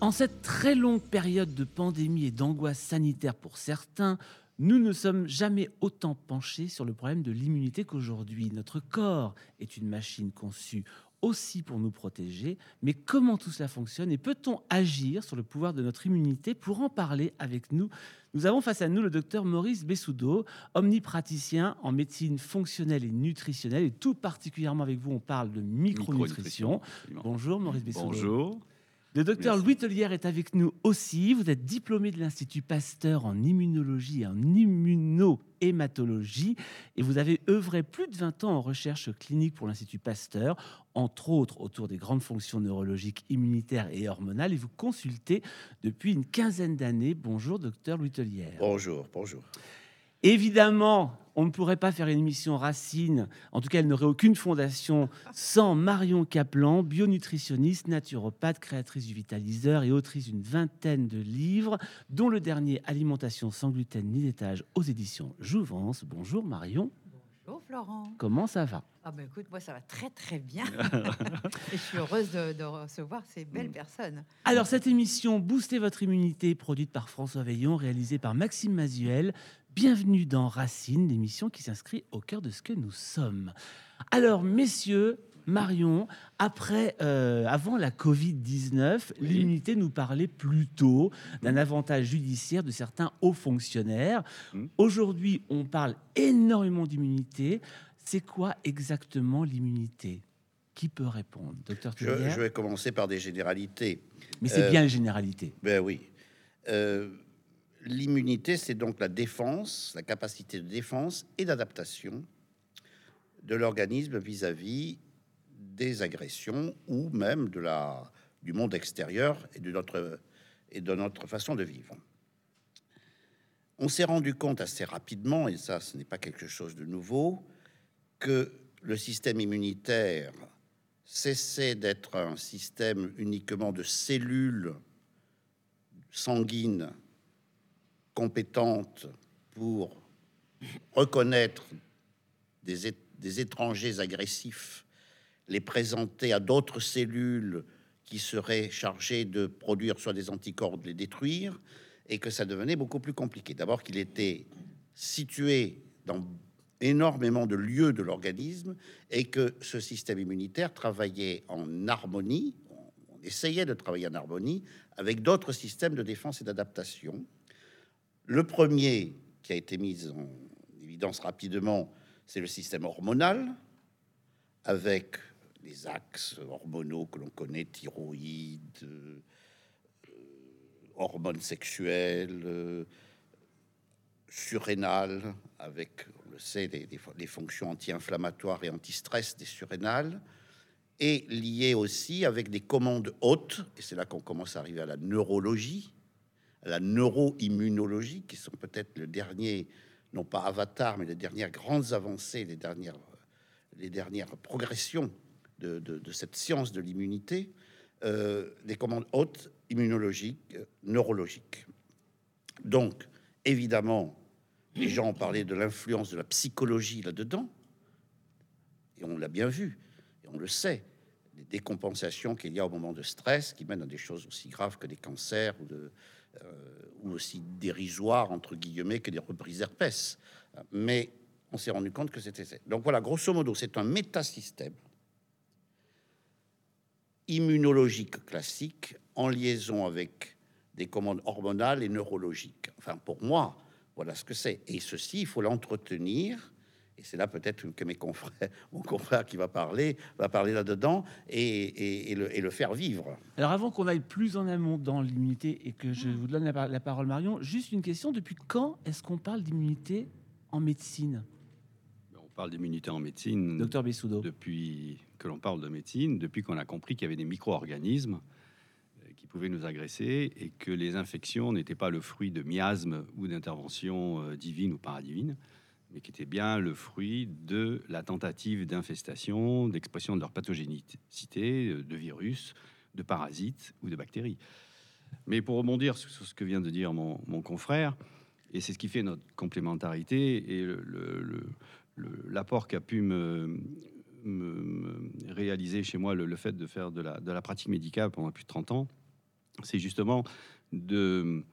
En cette très longue période de pandémie et d'angoisse sanitaire pour certains, nous ne sommes jamais autant penchés sur le problème de l'immunité qu'aujourd'hui. Notre corps est une machine conçue aussi pour nous protéger, mais comment tout cela fonctionne et peut-on agir sur le pouvoir de notre immunité Pour en parler avec nous, nous avons face à nous le docteur Maurice Bessoudo, omnipraticien en médecine fonctionnelle et nutritionnelle, et tout particulièrement avec vous, on parle de micronutrition. Bonjour Maurice Bessoudo. Bonjour. Le docteur Louis Tellière est avec nous aussi. Vous êtes diplômé de l'Institut Pasteur en immunologie et en immunohématologie et vous avez œuvré plus de 20 ans en recherche clinique pour l'Institut Pasteur, entre autres autour des grandes fonctions neurologiques, immunitaires et hormonales. Et vous consultez depuis une quinzaine d'années. Bonjour, docteur Louis Tellière. Bonjour, bonjour. Évidemment, on ne pourrait pas faire une émission Racine, en tout cas elle n'aurait aucune fondation, sans Marion Kaplan, bionutritionniste, naturopathe, créatrice du Vitaliseur et autrice d'une vingtaine de livres, dont le dernier Alimentation sans gluten ni laitage aux éditions Jouvence. Bonjour Marion. Bonjour Florent. Comment ça va? Ah ben écoute, moi ça va très très bien. et je suis heureuse de, de recevoir ces belles Mm. personnes. Alors cette émission Booster votre immunité, produite par François Veillon, réalisée par Maxime Mazuel. Bienvenue dans Racine, l'émission qui s'inscrit au cœur de ce que nous sommes. Alors messieurs, Marion, après, euh, avant la Covid-19, Oui. l'immunité nous parlait plutôt d'un avantage judiciaire de certains hauts fonctionnaires. Mm. Aujourd'hui, on parle énormément d'immunité. C'est quoi exactement l'immunité? Qui peut répondre? Docteur Je, je vais commencer par des généralités. Mais c'est Euh, bien les généralités. Ben oui. Euh, L'immunité, c'est donc la défense, la capacité de défense et d'adaptation de l'organisme vis-à-vis des agressions ou même du monde extérieur et de notre, et de notre façon de vivre. On s'est rendu compte assez rapidement, et ça ce n'est pas quelque chose de nouveau, que le système immunitaire cessait d'être un système uniquement de cellules sanguines compétentes pour reconnaître des, étrangers agressifs, les présenter à d'autres cellules qui seraient chargées de produire soit des anticorps, de les détruire, et que ça devenait beaucoup plus compliqué. D'abord qu'il était situé dans énormément de lieux de l'organisme et que ce système immunitaire travaillait en harmonie, on essayait de travailler en harmonie avec d'autres systèmes de défense et d'adaptation. Le premier qui a été mis en évidence rapidement, c'est le système hormonal, avec les axes hormonaux que l'on connaît, thyroïde, euh, hormones sexuelles, euh, surrénales, avec, on le sait, les, fonctions anti-inflammatoires et anti-stress des surrénales, et lié aussi avec des commandes hautes, et c'est là qu'on commence à arriver à la neurologie, à la neuroimmunologie, qui sont peut-être le dernier, non pas avatar, mais les dernières grandes avancées, les dernières, les dernières progressions de, cette science de l'immunité, euh, des commandes hautes immunologiques, neurologiques. Donc, évidemment, les gens ont parlé de l'influence de la psychologie là-dedans, et on l'a bien vu, et on le sait, les décompensations qu'il y a au moment de stress qui mènent à des choses aussi graves que des cancers ou, de, ou aussi dérisoires, entre guillemets, que des reprises herpès. Mais on s'est rendu compte que c'était ça. Donc voilà, grosso modo, c'est un métasystème immunologique classique en liaison avec des commandes hormonales et neurologiques. Enfin, pour moi, voilà ce que c'est. Et ceci, il faut l'entretenir. Et c'est là peut-être que mes confrères, mon confrère qui va parler, va parler là-dedans et, et- et le, et le faire vivre. Alors avant qu'on aille plus en amont dans l'immunité et que je vous donne la, par- la parole Marion, juste une question, depuis quand est-ce qu'on parle d'immunité en médecine? On parle d'immunité en médecine Docteur Bessoudo. depuis que l'on parle de médecine, depuis qu'on a compris qu'il y avait des micro-organismes euh, qui pouvaient nous agresser et que les infections n'étaient pas le fruit de miasmes ou d'interventions euh, divines ou paradivines, mais qui étaient bien le fruit de la tentative d'infestation, d'expression de leur pathogénicité, euh, de virus, de parasites ou de bactéries. Mais pour rebondir sur ce que vient de dire mon, confrère, et c'est ce qui fait notre complémentarité et l'apport qu'a pu me, réaliser chez moi le, fait de faire de la, pratique médicale pendant plus de 30 ans, c'est justement de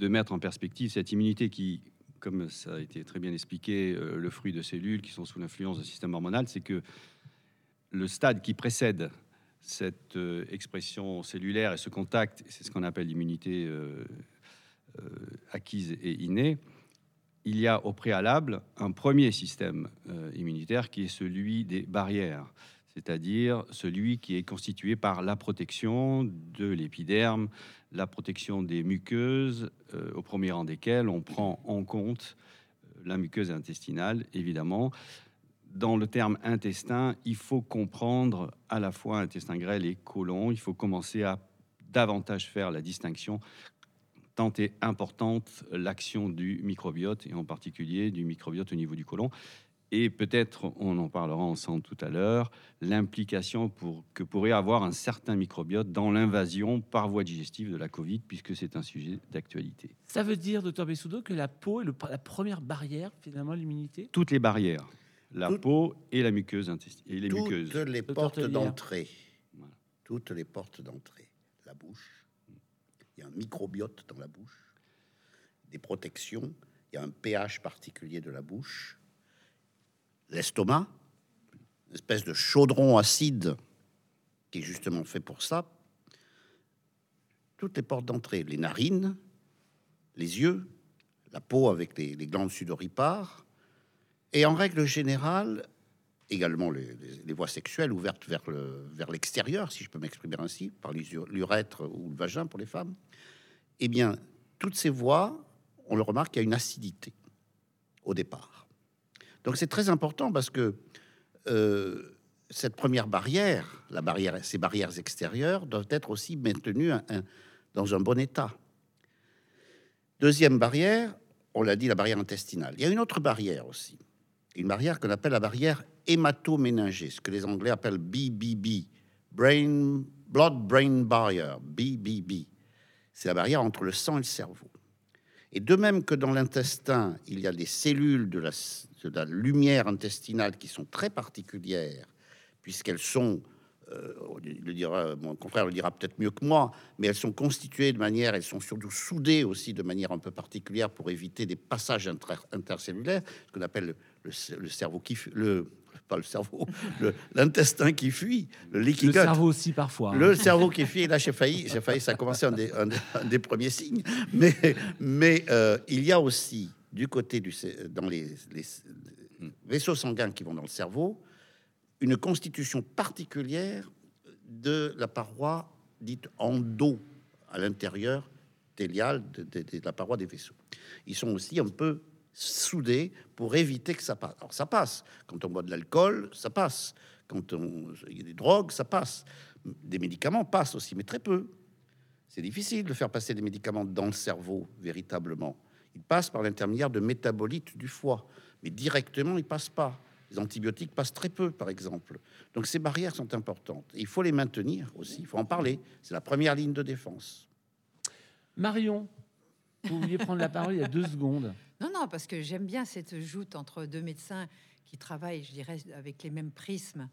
mettre en perspective cette immunité qui, comme ça a été très bien expliqué, euh, le fruit de cellules qui sont sous l'influence du système hormonal, c'est que le stade qui précède cette euh, expression cellulaire et ce contact, c'est ce qu'on appelle l'immunité euh, acquise et innée, il y a au préalable un premier système immunitaire qui est celui des barrières, c'est-à-dire celui qui est constitué par la protection de l'épiderme, la protection des muqueuses, euh, au premier rang desquelles on prend en compte euh, la muqueuse intestinale, évidemment. Dans le terme intestin, il faut comprendre à la fois intestin grêle et côlon. Il faut commencer à davantage faire la distinction tant est importante l'action du microbiote, et en particulier du microbiote au niveau du côlon. Et peut-être, on en parlera ensemble tout à l'heure, l'implication pour, que pourrait avoir un certain microbiote dans l'invasion par voie digestive de la Covid, puisque c'est un sujet d'actualité. Ça veut dire, docteur Bessoudo, que la peau est le- la première barrière, finalement, de l'immunité? Toutes les barrières, la Toutes- peau et la muqueuse intestinale, et les Toutes muqueuses. les portes d'entrée. Voilà. Toutes les portes d'entrée. La bouche. Il y a un microbiote dans la bouche. Des protections. Il y a un pH particulier de la bouche. L'estomac. Une espèce de chaudron acide qui est justement fait pour ça. Toutes les portes d'entrée. Les narines, les yeux, la peau avec les, glandes sudoripares. Et en règle générale, également les, voies sexuelles ouvertes vers vers l'extérieur, si je peux m'exprimer ainsi, par l'urètre ou le vagin pour les femmes, eh bien, toutes ces voies, on le remarque, il y a une acidité au départ. Donc c'est très important parce que euh, cette première barrière, la barrière, ces barrières extérieures, doivent être aussi maintenues dans un bon état. Deuxième barrière, on l'a dit, la barrière intestinale. Il y a une autre barrière aussi une barrière qu'on appelle la barrière hématoméningée, ce que les Anglais appellent BBB, brain, blood brain barrier, BBB. C'est la barrière entre le sang et le cerveau. Et de même que dans l'intestin, il y a des cellules de la, de la lumière intestinale qui sont très particulières, puisqu'elles sont, euh, le dira, mon confrère le dira peut-être mieux que moi, mais elles sont constituées de manière, elles sont surtout soudées aussi de manière un peu particulière pour éviter des passages inter- intercellulaires, ce qu'on appelle le, le- le cerveau qui fuit, le, pas le cerveau, l'intestin qui fuit, le leaky Le cerveau aussi, parfois. hein. Le cerveau qui fuit, là j'ai failli, j'ai failli, ça a commencé un des, un des- un des premiers signes. Mais, mais euh, il y a aussi du côté du, dans les, vaisseaux sanguins qui vont dans le cerveau, une constitution particulière de la paroi dite endo à l'intérieur téliale de la paroi des vaisseaux. Ils sont aussi un peu soudés pour éviter que ça passe. Alors ça passe. Quand on boit de l'alcool, ça passe. Quand on, il y a des drogues, ça passe. Des médicaments passent aussi, mais très peu. C'est difficile de faire passer des médicaments dans le cerveau, véritablement. Ils passent par l'intermédiaire de métabolites du foie, mais directement, ils passent pas. Les antibiotiques passent très peu, par exemple. Donc ces barrières sont importantes. Il faut les maintenir aussi, il faut en parler. C'est la première ligne de défense. Marion, vous vouliez prendre la parole il y a deux secondes. Non, non, parce que j'aime bien cette joute entre deux médecins qui travaillent, je dirais, avec les mêmes prismes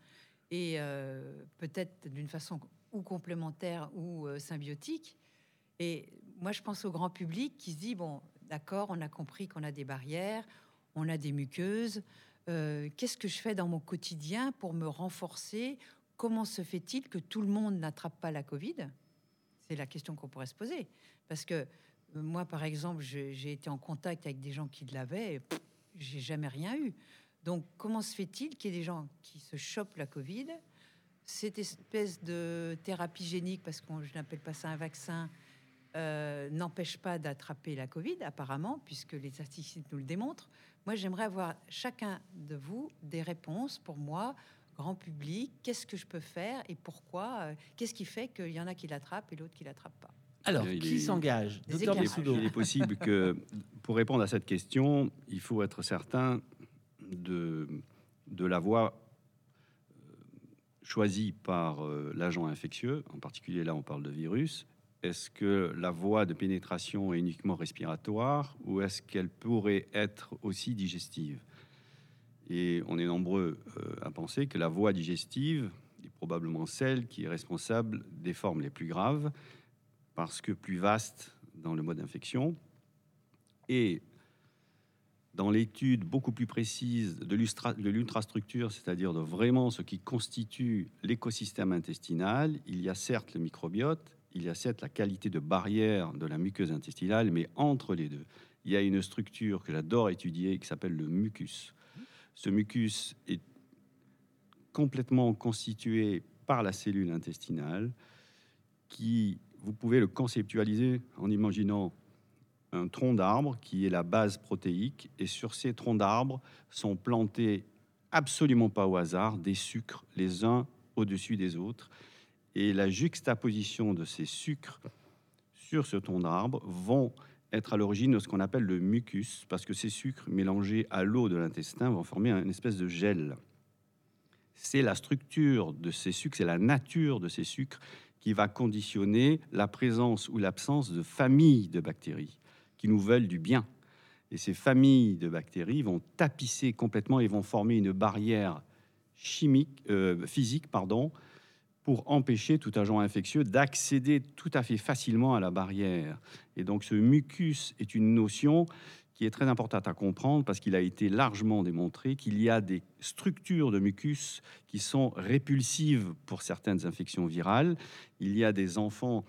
et euh, peut-être d'une façon ou complémentaire ou euh, symbiotique. Et moi, je pense au grand public qui se dit bon, d'accord, on a compris qu'on a des barrières, on a des muqueuses. euh, Qu'est-ce que je fais dans mon quotidien pour me renforcer? Comment se fait-il que tout le monde n'attrape pas la Covid? C'est la question qu'on pourrait se poser. Parce que euh, moi, par exemple, j'ai été en contact avec des gens qui l'avaient, j'ai jamais rien eu. Donc, comment se fait-il qu'il y ait des gens qui se chopent la Covid? Cette espèce de thérapie génique, parce que je n'appelle pas ça un vaccin, euh, n'empêche pas d'attraper la Covid, apparemment, puisque les statistiques nous le démontrent. Moi, j'aimerais avoir chacun de vous des réponses pour moi, grand public. Qu'est-ce que je peux faire et pourquoi euh, Qu'est-ce qui fait qu'il y en a qui l'attrapent et l'autre qui l'attrape pas? Alors, Il qui est- s'engage. Il est possible que, pour répondre à cette question, il faut être certain de, de la voie euh, choisie par l'agent infectieux, en particulier là on parle de virus. Est-ce que la voie de pénétration est uniquement respiratoire ou est-ce qu'elle pourrait être aussi digestive? Et on est nombreux euh, à penser que la voie digestive est probablement celle qui est responsable des formes les plus graves, parce que plus vaste dans le mode d'infection. Et dans l'étude beaucoup plus précise de l'ultrastructure, c'est-à-dire de vraiment ce qui constitue l'écosystème intestinal, il y a certes le microbiote, il y a certes la qualité de barrière de la muqueuse intestinale, mais entre les deux, il y a une structure que j'adore étudier qui s'appelle le mucus. Ce mucus est complètement constitué par la cellule intestinale qui, vous pouvez le conceptualiser en imaginant un tronc d'arbre qui est la base protéique et sur ces troncs d'arbre sont plantés absolument pas au hasard des sucres les uns au-dessus des autres et la juxtaposition de ces sucres sur ce tronc d'arbre vont être à l'origine de ce qu'on appelle le mucus, parce que ces sucres mélangés à l'eau de l'intestin vont former une espèce de gel. C'est la structure de ces sucres, c'est la nature de ces sucres qui va conditionner la présence ou l'absence de familles de bactéries qui nous veulent du bien. Et ces familles de bactéries vont tapisser complètement et vont former une barrière chimique, euh, physique, pardon, pour empêcher tout agent infectieux d'accéder tout à fait facilement à la barrière. Et donc ce mucus est une notion qui est très importante à comprendre parce qu'il a été largement démontré qu'il y a des structures de mucus qui sont répulsives pour certaines infections virales. Il y a des enfants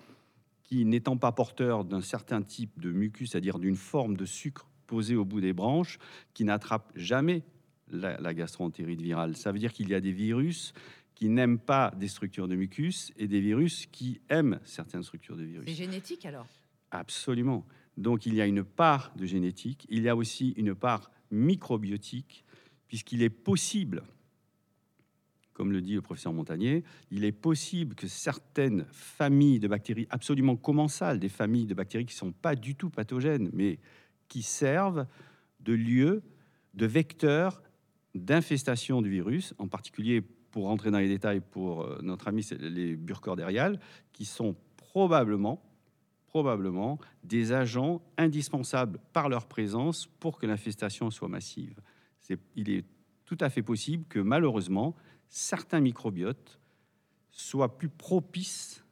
qui, n'étant pas porteurs d'un certain type de mucus, c'est-à-dire d'une forme de sucre posé au bout des branches, qui n'attrapent jamais la, la gastroentérite virale. Ça veut dire qu'il y a des virus qui n'aiment pas des structures de mucus et des virus qui aiment certaines structures de virus. C'est génétique alors? Absolument. Donc il y a une part de génétique, il y a aussi une part microbiotique, puisqu'il est possible, comme le dit le professeur Montagnier, il est possible que certaines familles de bactéries absolument commensales, des familles de bactéries qui ne sont pas du tout pathogènes, mais qui servent de lieu, de vecteur d'infestation du virus, en particulier pour rentrer dans les détails, pour euh, notre ami, c'est les burcordériales, qui sont probablement, probablement des agents indispensables par leur présence pour que l'infestation soit massive. il est tout à fait possible que malheureusement, certains microbiotes soient plus propices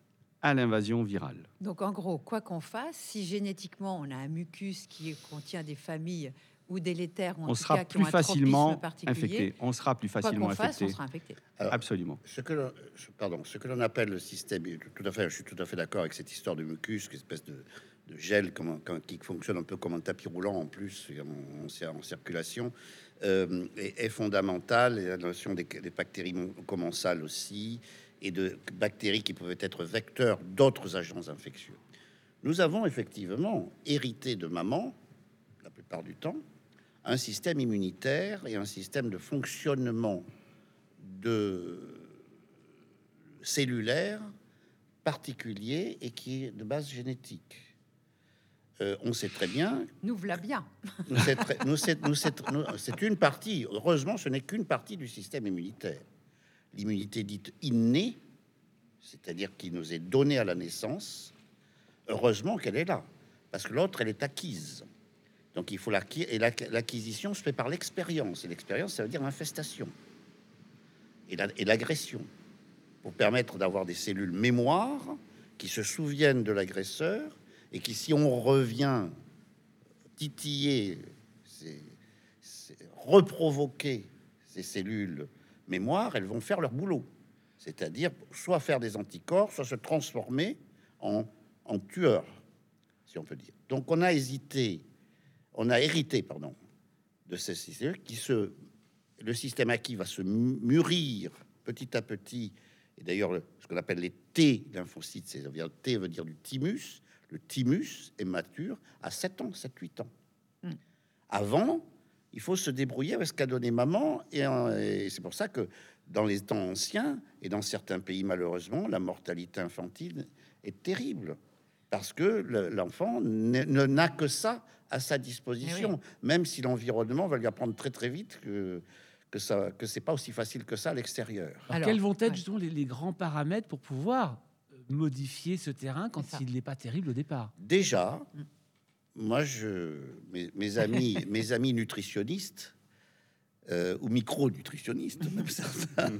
à l'invasion virale. Donc en gros, quoi qu'on fasse, si génétiquement on a un mucus qui contient des familles ou délétères, on sera plus facilement infecté. On sera plus facilement infecté. on sera infecté. Absolument. Ce que, pardon, ce que l'on appelle le système, tout à fait, je suis tout à fait d'accord avec cette histoire de mucus, une espèce de, gel comme, qui fonctionne un peu comme un tapis roulant en plus, en, en circulation, euh, est, fondamentale. la notion des, des, bactéries commensales aussi, et de bactéries qui peuvent être vecteurs d'autres agents infectieux. Nous avons effectivement hérité de maman, la plupart du temps, un système immunitaire et un système de fonctionnement de cellulaire particulier et qui est de base génétique. Euh, on sait très bien. Nous voilà bien. C'est une partie. Heureusement, ce n'est qu'une partie du système immunitaire. L'immunité dite innée, c'est-à-dire qui nous est donnée à la naissance. Heureusement qu'elle est là, parce que l'autre, elle est acquise. Donc il faut l'acquérir. Et l'acquisition se fait par l'expérience. Et l'expérience, ça veut dire l'infestation et l'agression. pour permettre d'avoir des cellules mémoire qui se souviennent de l'agresseur et qui, si on revient titiller, reprovoquer ces cellules mémoire, elles vont faire leur boulot. C'est-à-dire soit faire des anticorps, soit se transformer en, en tueur, si on peut dire. Donc on a hésité on a hérité, pardon, de ces systèmes qui se, le système acquis va se mûrir petit à petit. Et d'ailleurs, ce qu'on appelle les T lymphocytes, c'est T veut dire du thymus. Le thymus est mature à 7 ans, 7-8 ans. Hmm. Avant, il faut se débrouiller avec ce qu'a donné maman. Et, c'est pour ça que dans les temps anciens et dans certains pays, malheureusement, la mortalité infantile est terrible. Parce que l'enfant ne n'a que ça à sa disposition, eh même si l'environnement va lui apprendre très très vite que que ça que c'est pas aussi facile que ça à l'extérieur. quels vont être justement les, grands paramètres pour pouvoir euh, modifier ce terrain quand il n'est pas terrible au départ? Déjà, mm. moi je mes, amis mes amis nutritionnistes euh, ou micronutritionnistes, même certains,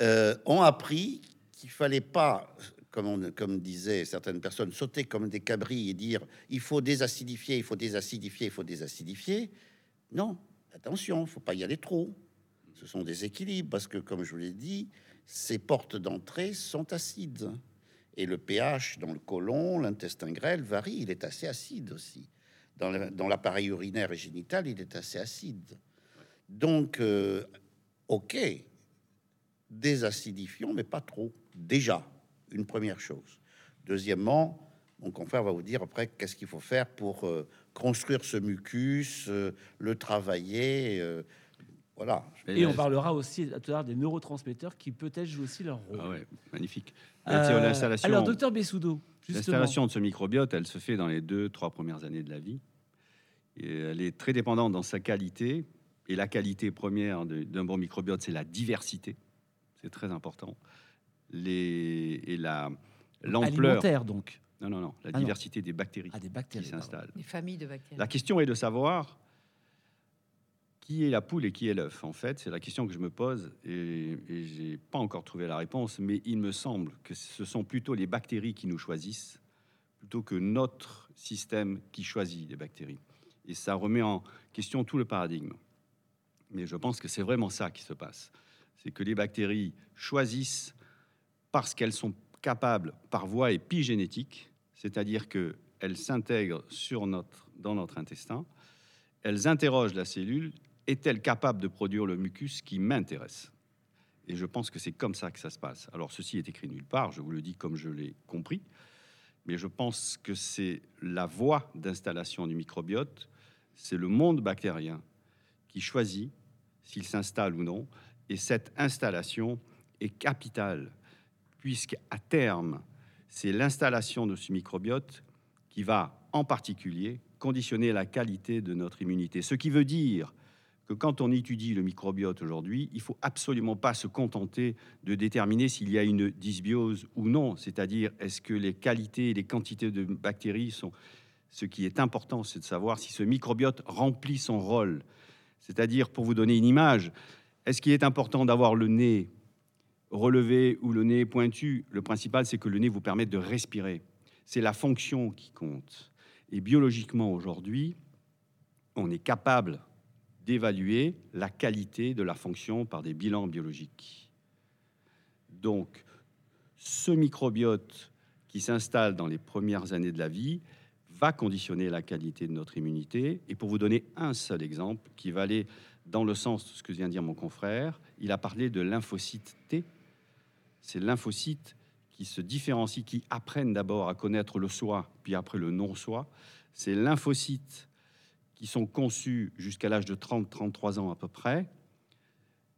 euh, ont appris qu'il fallait pas, comme, disaient certaines personnes, sauter comme des cabris et dire il faut désacidifier, il faut désacidifier, il faut désacidifier. Non, attention, faut pas y aller trop. Ce sont des équilibres parce que, comme je vous l'ai dit, ces portes d'entrée sont acides. Et le pH dans le côlon, l'intestin grêle varie, il est assez acide aussi. Dans l'appareil urinaire et génital, il est assez acide. Donc, euh, ok, désacidifions, mais pas trop. Déjà, une première chose. Deuxièmement, mon confrère va vous dire après qu'est-ce qu'il faut faire pour euh, construire ce mucus, euh, le travailler. euh, voilà. Et on parlera aussi tout à l'heure des neurotransmetteurs qui peut-être jouent aussi leur rôle. Ah ouais, magnifique. Euh, alors, docteur Bessoudo, L'installation de ce microbiote, elle se fait dans les deux, trois premières années de la vie. Et elle est très dépendante dans sa qualité. Et la qualité première d'un bon microbiote, c'est la diversité. C'est très important. Les, et la l'ampleur. alimentaire donc, Non, non, non. La Ah non. diversité des bactéries à des qui bactéries. pardon. s'installent. Les familles de bactéries. La question est de savoir qui est la poule et qui est l'œuf. En fait, c'est la question que je me pose et, et j'ai pas encore trouvé la réponse, mais il me semble que ce sont plutôt les bactéries qui nous choisissent plutôt que notre système qui choisit les bactéries. Et ça remet en question tout le paradigme. Mais je pense que c'est vraiment ça qui se passe. C'est que les bactéries choisissent parce qu'elles sont capables par voie épigénétique, c'est-à-dire qu'elles s'intègrent dans notre intestin, elles interrogent la cellule, est-elle capable de produire le mucus qui m'intéresse? Et je pense que c'est comme ça que ça se passe. Alors ceci est écrit nulle part, je vous le dis comme je l'ai compris, mais je pense que c'est la voie d'installation du microbiote, c'est le monde bactérien qui choisit s'il s'installe ou non, et cette installation est capitale, puisqu'à terme, c'est l'installation de ce microbiote qui va en particulier conditionner la qualité de notre immunité. Ce qui veut dire que quand on étudie le microbiote aujourd'hui, il faut absolument pas se contenter de déterminer s'il y a une dysbiose ou non, c'est-à-dire est-ce que les qualités et les quantités de bactéries sont ce qui est important, c'est de savoir si ce microbiote remplit son rôle. C'est-à-dire, pour vous donner une image, est-ce qu'il est important d'avoir le nez relevé ou le nez pointu Le principal, c'est que le nez vous permette de respirer. C'est la fonction qui compte. Et biologiquement, aujourd'hui, on est capable d'évaluer la qualité de la fonction par des bilans biologiques. Donc, ce microbiote qui s'installe dans les premières années de la vie va conditionner la qualité de notre immunité. Et pour vous donner un seul exemple qui va aller dans le sens de ce que vient de dire mon confrère, il a parlé de lymphocytes T. C'est lymphocytes qui se différencient, qui apprennent d'abord à connaître le soi, puis après le non-soi. Ces lymphocytes qui sont conçus jusqu'à l'âge de 30-33 ans à peu près,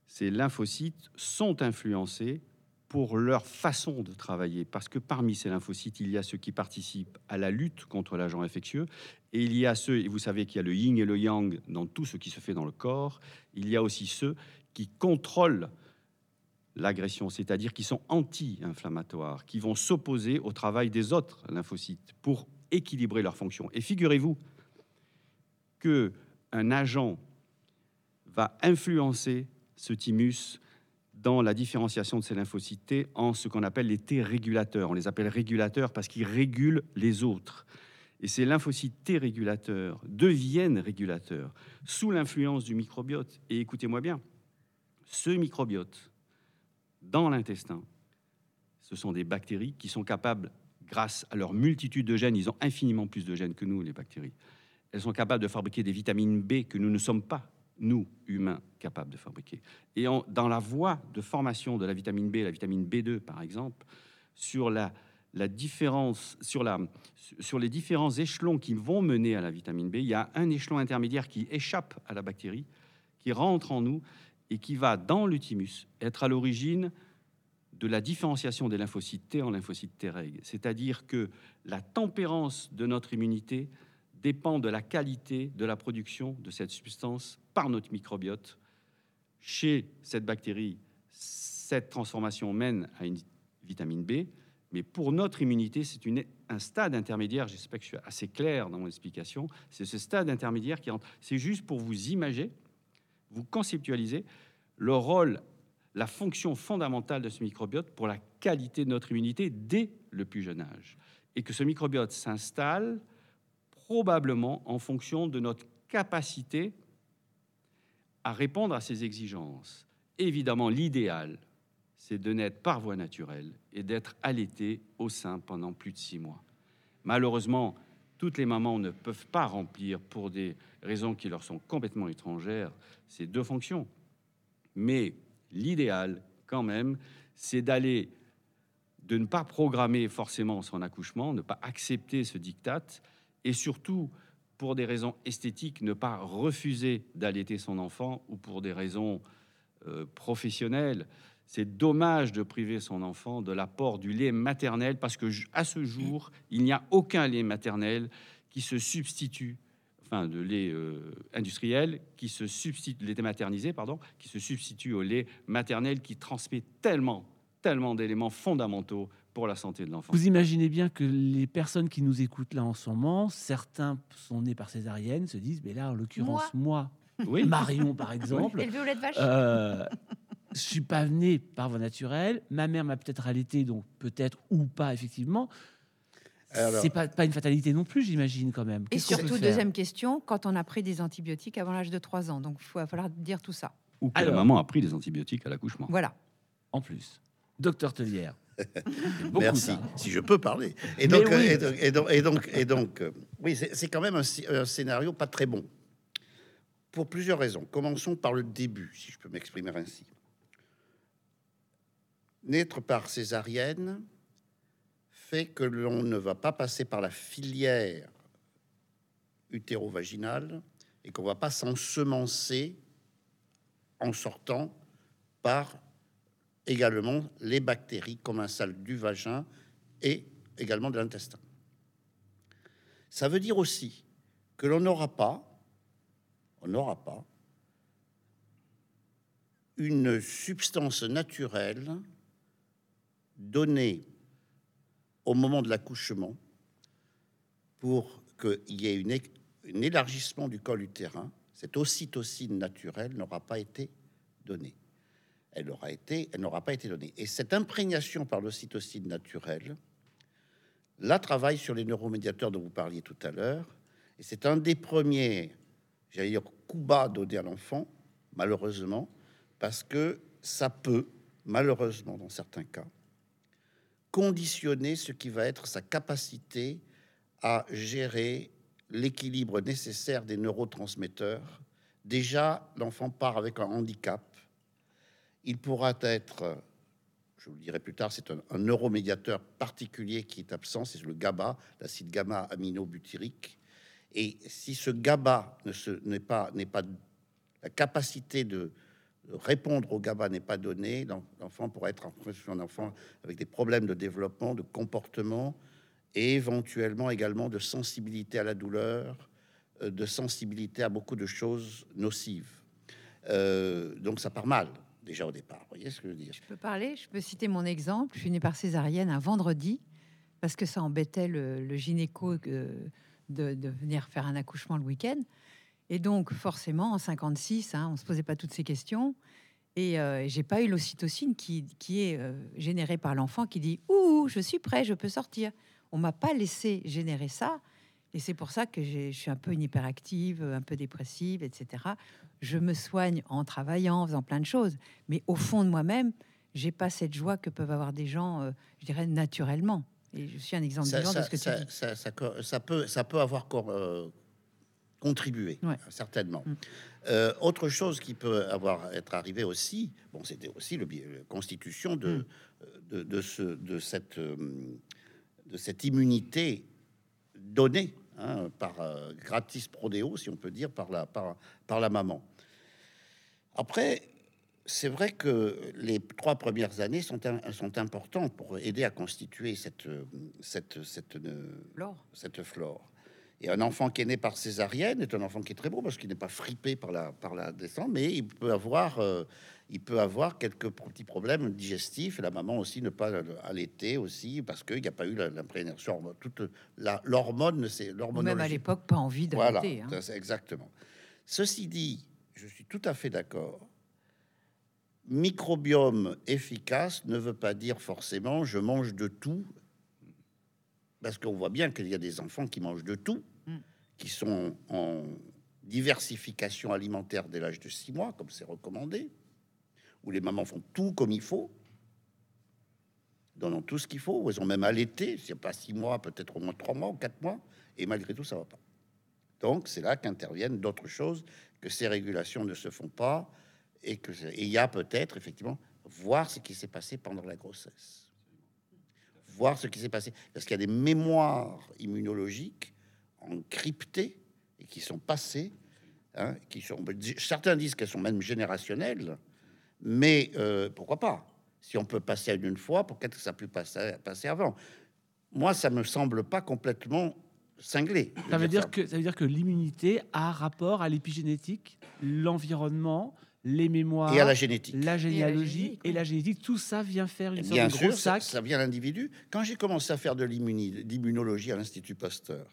ces lymphocytes sont influencés pour leur façon de travailler, parce que parmi ces lymphocytes, il y a ceux qui participent à la lutte contre l'agent infectieux, et il y a ceux, et vous savez qu'il y a le yin et le yang dans tout ce qui se fait dans le corps, il y a aussi ceux qui contrôlent l'agression, c'est-à-dire qui sont anti-inflammatoires, qui vont s'opposer au travail des autres lymphocytes pour équilibrer leur fonction. Et figurez-vous que un agent va influencer ce thymus dans la différenciation de ces lymphocytes T en ce qu'on appelle les T régulateurs. On les appelle régulateurs parce qu'ils régulent les autres. Et ces lymphocytes T régulateurs deviennent régulateurs sous l'influence du microbiote. Et écoutez-moi bien, ce microbiote dans l'intestin, ce sont des bactéries qui sont capables, grâce à leur multitude de gènes, ils ont infiniment plus de gènes que nous, les bactéries, elles sont capables de fabriquer des vitamines B que nous ne sommes pas, nous, humains, capables de fabriquer. Et dans la voie de formation de la vitamine B, la vitamine B2 par exemple, sur la, la différence, sur, la, sur les différents échelons qui vont mener à la vitamine B, il y a un échelon intermédiaire qui échappe à la bactérie, qui rentre en nous et qui va dans le thymus être à l'origine de la différenciation des lymphocytes T en lymphocytes T reg. C'est-à-dire que la tempérance de notre immunité dépend de la qualité de la production de cette substance par notre microbiote. Chez cette bactérie, cette transformation mène à une vitamine B, mais pour notre immunité, c'est un stade intermédiaire. J'espère que je suis assez clair dans mon explication. C'est ce stade intermédiaire qui rentre. C'est juste pour vous imager vous conceptualisez le rôle, la fonction fondamentale de ce microbiote pour la qualité de notre immunité dès le plus jeune âge. Et que ce microbiote s'installe probablement en fonction de notre capacité à répondre à ces exigences. Évidemment, l'idéal, c'est de naître par voie naturelle et d'être allaité au sein pendant plus de six mois. Malheureusement, toutes les mamans ne peuvent pas remplir, pour des raisons qui leur sont complètement étrangères, ces deux fonctions. Mais l'idéal, quand même, c'est d'aller, de ne pas programmer forcément son accouchement, ne pas accepter ce diktat, et surtout, pour des raisons esthétiques, ne pas refuser d'allaiter son enfant ou pour des raisons euh, professionnelles. C'est dommage de priver son enfant de l'apport du lait maternel parce que à ce jour, il n'y a aucun lait maternel qui se substitue, enfin de lait euh, industriel qui se substitue, lait maternisé pardon, qui se substitue au lait maternel qui transmet tellement, tellement d'éléments fondamentaux pour la santé de l'enfant. Vous imaginez bien que les personnes qui nous écoutent là en ce moment, certains sont nés par césarienne, se disent, mais là, en l'occurrence, moi, Oui. Marion par exemple, vache euh, je suis pas né par voie naturelle. Ma mère m'a peut-être allaité, donc peut-être ou pas effectivement. Alors- C'est pas, pas une fatalité non plus, j'imagine quand même. Et surtout, deuxième question, quand on a pris des antibiotiques avant l'âge de 3 ans. Donc, il va falloir dire tout ça. Ou que Alors- la maman a pris des antibiotiques à l'accouchement. Voilà. en plus, docteur Tellière. Merci, si je peux parler. Et donc, oui. euh, et donc, et donc, et donc, et donc, euh, oui, c'est c'est quand même un, un scénario pas très bon. Pour plusieurs raisons. Commençons par le début, si je peux m'exprimer ainsi. Naître par césarienne fait que l'on ne va pas passer par la filière utéro-vaginale et qu'on va pas s'ensemencer en sortant par également les bactéries commensales du vagin et également de l'intestin. Ça veut dire aussi que l'on n'aura pas, on n'aura pas une substance naturelle donnée au moment de l'accouchement pour qu'il y ait une un élargissement du col utérin. Cette ocytocine naturelle n'aura pas été donnée elle n'aura pas été donnée. Et cette imprégnation par l'ocytocine naturelle, là travaille sur les neuromédiateurs dont vous parliez tout à l'heure, et c'est un des premiers, j'allais dire, coups bas donnés à l'enfant, malheureusement, parce que ça peut, malheureusement dans certains cas, conditionner ce qui va être sa capacité à gérer l'équilibre nécessaire des neurotransmetteurs. Déjà, l'enfant part avec un handicap il pourra être, je vous le dirai plus tard, c'est un, neuromédiateur particulier qui est absent, c'est le GABA, l'acide gamma aminobutyrique. Et si ce GABA n'est pas, la capacité de répondre au GABA n'est pas donnée, l'en- l'enfant pourra être un- un enfant avec des problèmes de développement, de comportement et éventuellement également de sensibilité à la douleur, euh, de sensibilité à beaucoup de choses nocives. Euh, donc ça part mal déjà au départ. Vous voyez ce que je veux dire Je peux parler, je peux citer mon exemple. Je suis née par césarienne un vendredi parce que ça embêtait le, gynéco euh, de venir faire un accouchement le week-end. Et donc, forcément, en 56, hein, on se posait pas toutes ces questions. Et euh, j'ai pas eu l'ocytocine qui, qui est euh, générée par l'enfant qui dit Ouh, je suis prêt, je peux sortir. On m'a pas laissé générer ça. Et c'est pour ça que je suis un peu une hyperactive, un peu dépressive, etc. Je me soigne en travaillant, en faisant plein de choses. Mais au fond de moi-même, j'ai pas cette joie que peuvent avoir des gens, euh, je dirais, naturellement. Et je suis un exemple ça, vivant de ce que ça- tu dis. ça- peut, ça peut avoir Ouais. certainement. Mm. Euh, autre chose qui peut avoir être arrivé aussi, bon, c'était aussi le la constitution de, Mm. de, de ce, de, cette, euh, de cette immunité donnée hein, par euh, gratis prodéo, si on peut dire, par la, par, par la maman. Après, c'est vrai que les trois premières années sont, sont importantes pour aider à constituer cette, cette, cette, cette flore. Et un enfant qui est né par césarienne est un enfant qui est très beau parce qu'il n'est pas fripé par la, par la descente, mais il peut avoir, euh, il peut avoir quelques petits problèmes digestifs. Et la maman aussi ne pas allaiter aussi parce qu'il n'y a pas eu l'imprégnation. Toute la l'hormone, c'est ou même à l'époque, pas envie Voilà, d'arrêter. hein. exactement. Ceci dit, je suis tout à fait d'accord. Microbiome efficace ne veut pas dire forcément je mange de tout, parce qu'on voit bien qu'il y a des enfants qui mangent de tout. Qui sont en diversification alimentaire dès l'âge de 6 mois, comme c'est recommandé, où les mamans font tout comme il faut, donnant tout ce qu'il faut, où elles ont même allaité, c'est pas 6 mois, peut-être au moins 3 mois ou 4 mois, et malgré tout, ça va pas. Donc, c'est là qu'interviennent d'autres choses, que ces régulations ne se font pas, et que il y a peut-être, effectivement, voir ce qui s'est passé pendant la grossesse. Voir ce qui s'est passé. Parce qu'il y a des mémoires immunologiques encryptées et qui sont passées, hein, qui sont, certains disent qu'elles sont même générationnelles, mais euh, pourquoi pas? Si on peut passer à une fois, pourquoi que ça peut passer, passer avant Moi, ça me semble pas complètement cinglé. Ça veut dire dire que ça veut dire que l'immunité a rapport à l'épigénétique, l'environnement, les mémoires, et à la génétique. la généalogie génétique, et la génétique. Tout ça vient faire une sorte Bien de sûr, gros ça, sac. ça vient l'individu. Quand j'ai commencé à faire de l'immunologie à l'Institut Pasteur,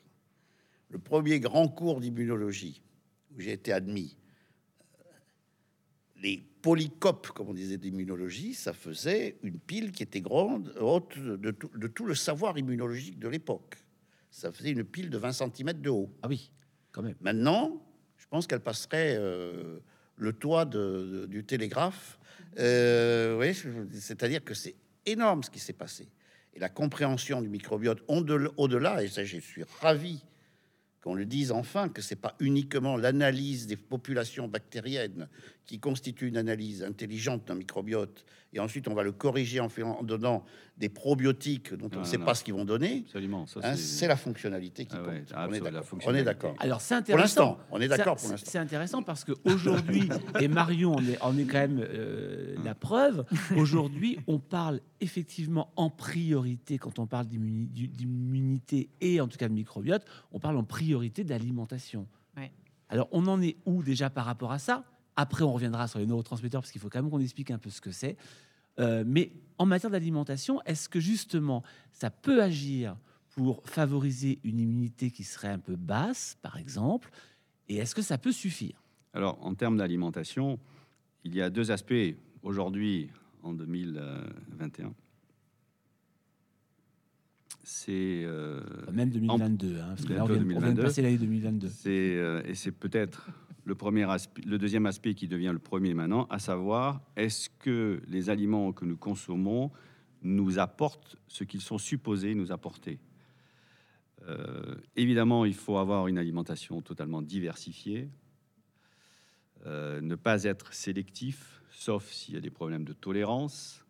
le premier grand cours d'immunologie où j'ai été admis, euh, les polycopes, comme on disait d'immunologie, ça faisait une pile qui était grande, haute de tout, de tout le savoir immunologique de l'époque. Ça faisait une pile de 20 cm de haut. Ah oui, quand même. Maintenant, je pense qu'elle passerait euh, le toit de- de- du télégraphe. Euh, oui, c'est-à-dire que c'est énorme ce qui s'est passé. Et la compréhension du microbiote au-delà, au-delà, et ça, je suis ravi qu'on le dise enfin, que c'est pas uniquement l'analyse des populations bactériennes qui constitue une analyse intelligente d'un microbiote, et ensuite on va le corriger en, faisant- en donnant des probiotiques dont on Non, ne sait non. pas ce qu'ils vont donner. Absolument. Ça, Hein, c'est- c'est la fonctionnalité qui Ah ouais, compte. ah, on est d'accord. On est fonctionnalité. d'accord. Alors c'est Pour intéressant. l'instant, on est d'accord pour l'instant. C'est intéressant parce qu'aujourd'hui, et Marion en est, quand même euh, la preuve, aujourd'hui, on parle effectivement en priorité, quand on du- d'immunité et en tout cas de microbiote, on parle en priorité d'alimentation. Ouais. Alors on en est où déjà par rapport à ça? Après, on reviendra sur les neurotransmetteurs parce qu'il faut quand même qu'on explique un peu ce que c'est. Euh, mais en matière d'alimentation, est-ce que justement ça peut agir pour favoriser une immunité qui serait un peu basse, par exemple Et est-ce que ça peut suffire? Alors, en termes d'alimentation, il y a deux aspects aujourd'hui, en 2021. C'est euh, Même 2022, hein, parce que là, on vient, on vient de 2022. passer l'année 2022. C'est euh, et c'est peut-être le deuxième aspect qui devient le premier maintenant, à savoir est-ce que les aliments que nous consommons nous apportent ce qu'ils sont supposés nous apporter? Euh, évidemment, il faut avoir une alimentation totalement diversifiée, euh, ne pas être sélectif, sauf s'il y a des problèmes de tolérance,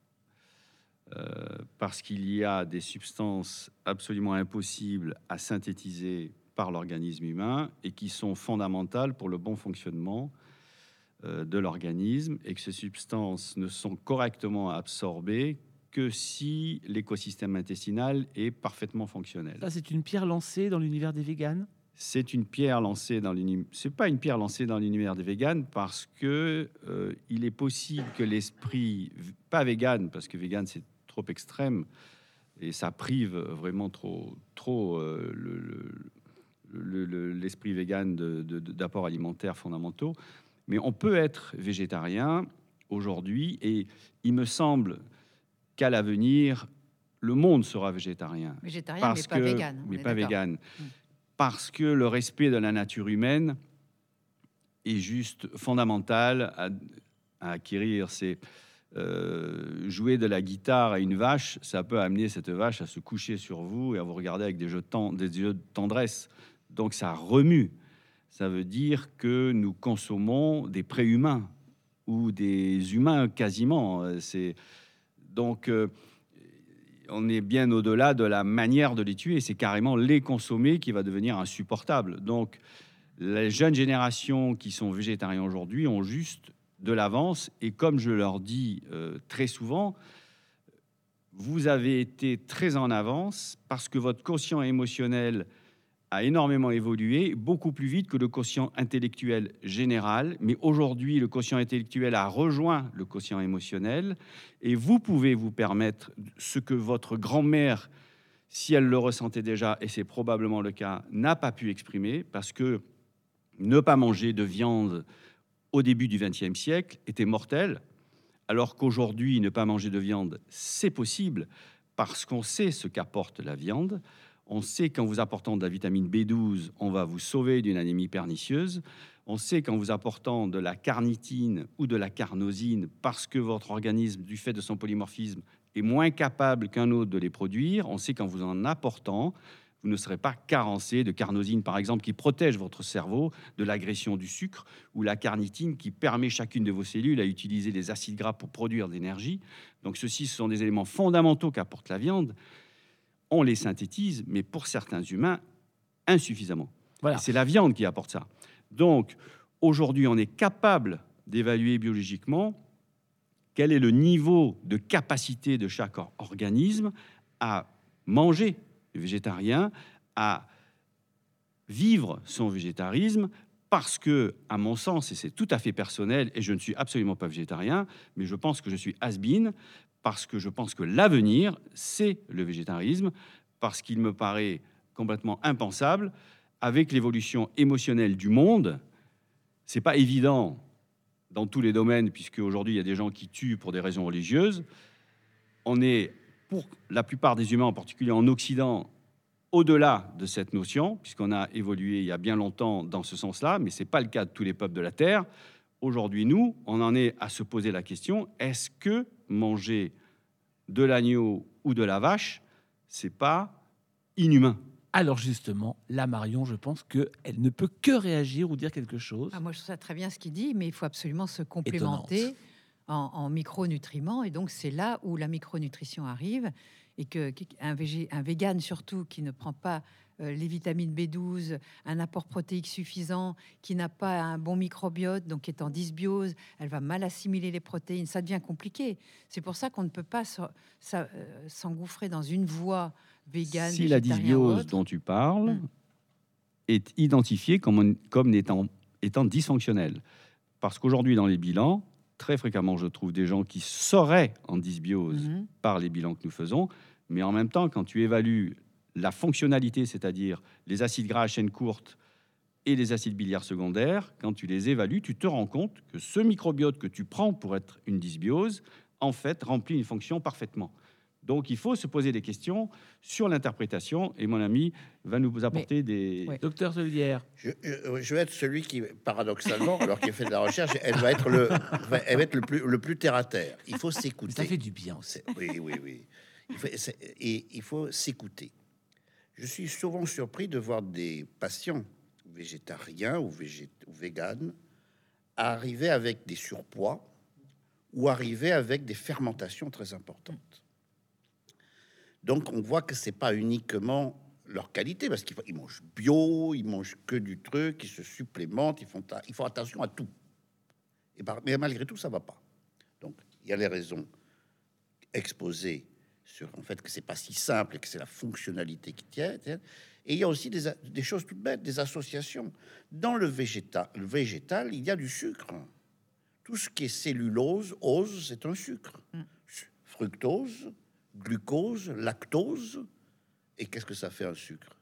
euh, parce qu'il y a des substances absolument impossibles à synthétiser par l'organisme humain et qui sont fondamentales pour le bon fonctionnement euh, de l'organisme et que ces substances ne sont correctement absorbées que si l'écosystème intestinal est parfaitement fonctionnel. Ça, c'est une pierre lancée dans l'univers des véganes? C'est une pierre lancée dans l'univers. C'est pas une pierre lancée dans l'univers des véganes parce que euh, il est possible que l'esprit, pas vegan parce que vegan c'est trop extrême et ça prive vraiment trop, trop euh, le- le- le- le- l'esprit vegan de- de- de- d'apports alimentaires fondamentaux. Mais on peut être végétarien aujourd'hui et il me semble qu'à l'avenir, le monde sera végétarien Végétarien, parce mais pas que, vegan. mais pas vegan, Mm. parce que le respect de la nature humaine est juste fondamental à, à acquérir. C'est euh, jouer de la guitare à une vache, ça peut amener cette vache à se coucher sur vous et à vous regarder avec des yeux de, des yeux de tendresse. Donc ça remue. Ça veut dire que nous consommons des préhumains ou des humains quasiment. Donc euh, on est bien au-delà de la manière de les tuer. C'est carrément les consommer qui va devenir insupportable. Donc, les jeunes générations qui sont végétariens aujourd'hui ont juste de l'avance. Et comme je leur dis euh, très souvent, vous avez été très en avance parce que votre quotient émotionnel a énormément évolué, beaucoup plus vite que le quotient intellectuel général. Mais aujourd'hui, le quotient intellectuel a rejoint le quotient émotionnel. Et vous pouvez vous permettre ce que votre grand-mère, si elle le ressentait déjà, et c'est probablement le cas, n'a pas pu exprimer, parce que ne pas manger de viande au début du XXe siècle était mortel, alors qu'aujourd'hui, ne pas manger de viande, c'est possible parce qu'on sait ce qu'apporte la viande. On sait qu'en vous apportant de la vitamine B12, on va vous sauver d'une anémie pernicieuse. On sait qu'en vous apportant de la carnitine ou de la carnosine, parce que votre organisme, du fait de son polymorphisme, est moins capable qu'un autre de les produire, on sait qu'en vous en apportant, vous ne serez pas carencé de carnosine, par exemple, qui protège votre cerveau de l'agression du sucre, ou la carnitine qui permet chacune de vos cellules à utiliser les acides gras pour produire de l'énergie. Donc ceci, ce sont des éléments fondamentaux qu'apporte la viande. On les synthétise, mais pour certains humains, insuffisamment. Voilà. C'est la viande qui apporte ça. Donc, aujourd'hui, on est capable d'évaluer biologiquement quel est le niveau de capacité de chaque or- organisme à manger végétarien, à vivre son végétarisme, parce que, à mon sens, et c'est tout à fait personnel, et je ne suis absolument pas végétarien, mais je pense que je suis has-been, parce que je pense que l'avenir, c'est le végétarisme, parce qu'il me paraît complètement impensable avec l'évolution émotionnelle du monde. C'est pas évident dans tous les domaines, puisque aujourd'hui il y a des gens qui tuent pour des raisons religieuses. On est, pour la plupart des humains, en particulier en Occident, au-delà de cette notion, puisqu'on a évolué il y a bien longtemps dans ce sens-là, mais ce n'est pas le cas de tous les peuples de la Terre. Aujourd'hui, nous, on en est à se poser la question est-ce que manger de l'agneau ou de la vache, c'est pas inhumain Alors justement, là, Marion, je pense qu'elle ne peut que réagir ou dire quelque chose. Ah, moi, je trouve ça très bien ce qu'il dit, mais il faut absolument se complémenter en, en micronutriments. Et donc, c'est là où la micronutrition arrive. Et que un, végé, un vegan, surtout, qui ne prend pas euh, les vitamines B12, un apport protéique suffisant, qui n'a pas un bon microbiote, donc qui est en dysbiose, elle va mal assimiler les protéines. Ça devient compliqué. C'est pour ça qu'on ne peut pas euh, s'engouffrer dans une voie végane. si la dysbiose dont tu parles Mm. est identifiée comme, comme étant, étant dysfonctionnelle. Parce qu'aujourd'hui, dans les bilans, très fréquemment, je trouve des gens qui seraient en dysbiose Mhm. par les bilans que nous faisons, mais en même temps, quand tu évalues la fonctionnalité, c'est-à-dire les acides gras à chaîne courte et les acides biliaires secondaires, quand tu les évalues, tu te rends compte que ce microbiote que tu prends pour être une dysbiose, en fait, remplit une fonction parfaitement. Donc, il faut se poser des questions sur l'interprétation, et mon ami va nous apporter des... ouais. Docteur Solière, Je, je- je vais être celui qui, paradoxalement, alors qu'il fait de la recherche, elle va être le, va- elle va être le plus, le plus terre à terre. Il faut ça s'écouter. fait du bien Oui, oui, oui. Il faut, c'est- et il faut s'écouter. Je suis souvent surpris de voir des patients végétariens ou, végét ou véganes arriver avec des surpoids ou arriver avec des fermentations très importantes. Donc on voit que c'est pas uniquement leur qualité, parce qu'ils mangent bio, ils mangent que du truc, ils se supplémentent, ils font, ta- ils font attention à tout. Et par- mais malgré tout, ça va pas. Donc il y a les raisons exposées sur en fait que c'est pas si simple et que c'est la fonctionnalité qui tient. Et il y a aussi des, choses toutes bêtes, des associations. Dans le végétal, le végétal, il y a du sucre. Tout ce qui est cellulose, ose, c'est un sucre. Fructose, glucose, lactose. Et qu'est-ce que ça fait un sucre?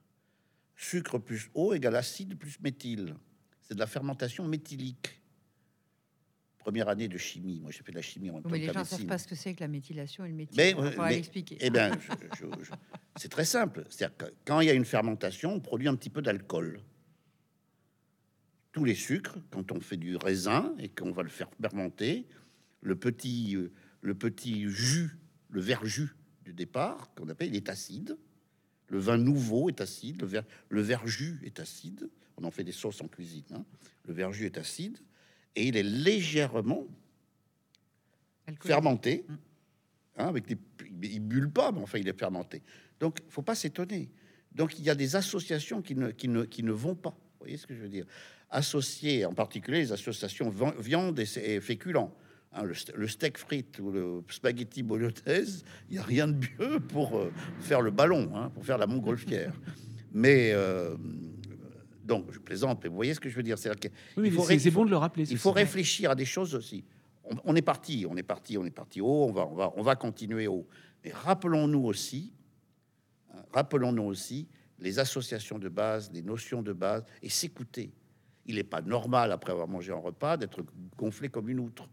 Sucre plus eau égale acide plus méthyle. C'est de la fermentation méthylique. Première année de chimie. Moi, j'ai fait de la chimie en même temps Mais les gens ne savent pas ce que c'est que la méthylation et le méthyle. Mais, Il va mais- l'expliquer. Eh bien, c'est très simple. C'est-à-dire que quand il y a une fermentation, on produit un petit peu d'alcool. Tous les sucres, quand on fait du raisin et qu'on va le faire fermenter, le petit, euh, le petit jus, le verjus du départ, qu'on appelle, il est acide. Le vin nouveau est acide. Le, ver, le verjus est acide. On en fait des sauces en cuisine. hein. Le verjus est acide. Et il est légèrement Alcoolique. fermenté. Mm. Hein, avec des, il bulle pas, mais enfin, il est fermenté. Donc, il faut pas s'étonner. Donc, il y a des associations qui ne, qui ne, qui ne vont pas. Vous voyez ce que je veux dire? Associer, en particulier les associations vi- viande et, et féculents. Hein, le, ste- le steak frites ou le spaghetti bolognaise, il n'y a rien de mieux pour euh, faire le ballon, hein, pour faire la montgolfière. Mais, euh, donc, je plaisante, mais vous voyez ce que je veux dire C'est Oui, il mais faut c'est bon de le rappeler. il faut réfléchir à des choses aussi. On, on est parti, on est parti, on est parti haut. On va, on va, on va continuer haut. Mais rappelons-nous aussi, hein, rappelons-nous aussi les associations de base, les notions de base, et s'écouter. il n'est pas normal, après avoir mangé un repas, d'être gonflé comme une outre.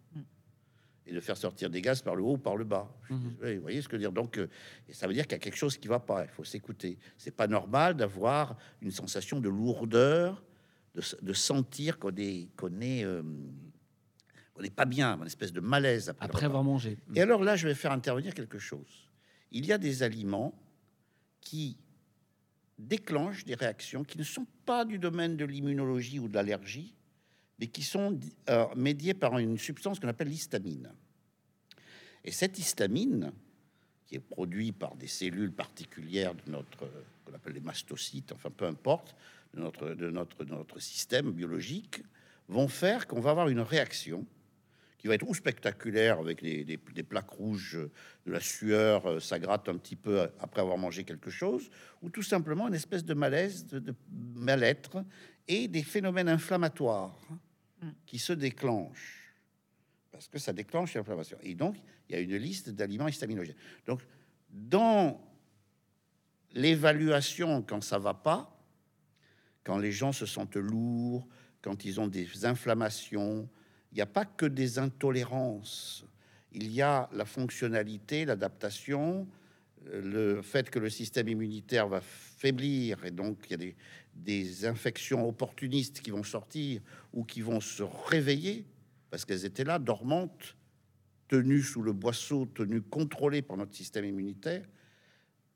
Et de faire sortir des gaz par le haut ou par le bas. Mhm. désolé, Vous voyez ce que je veux dire Donc, euh, et ça veut dire qu'il y a quelque chose qui va pas. Il faut s'écouter. C'est pas normal d'avoir une sensation de lourdeur, de, sentir qu'on est, qu'on est, euh, on n'est pas bien, une espèce de malaise après. Après avoir mangé. Et alors là, je vais faire intervenir quelque chose. Il y a des aliments qui déclenchent des réactions qui ne sont pas du domaine de l'immunologie ou de l'allergie, mais qui sont euh, médiées par une substance qu'on appelle l'histamine. Et cette histamine, qui est produite par des cellules particulières de notre, qu'on appelle les mastocytes, enfin peu importe, de notre, de notre, de notre système biologique, vont faire qu'on va avoir une réaction qui va être ou spectaculaire avec des, plaques rouges, de la sueur, euh, ça gratte un petit peu après avoir mangé quelque chose, ou tout simplement une espèce de malaise, de, mal-être et des phénomènes inflammatoires Mm. Qui se déclenchent parce que ça déclenche l'inflammation. Et donc, il y a une liste d'aliments histaminogènes. Donc, dans l'évaluation, quand ça va pas, quand les gens se sentent lourds, quand ils ont des inflammations, il n'y a pas que des intolérances. Il y a la fonctionnalité, l'adaptation, euh, le fait que le système immunitaire va faiblir et donc il y a des, des infections opportunistes qui vont sortir ou qui vont se réveiller parce qu'elles étaient là, dormantes, tenues sous le boisseau, tenues contrôlées par notre système immunitaire.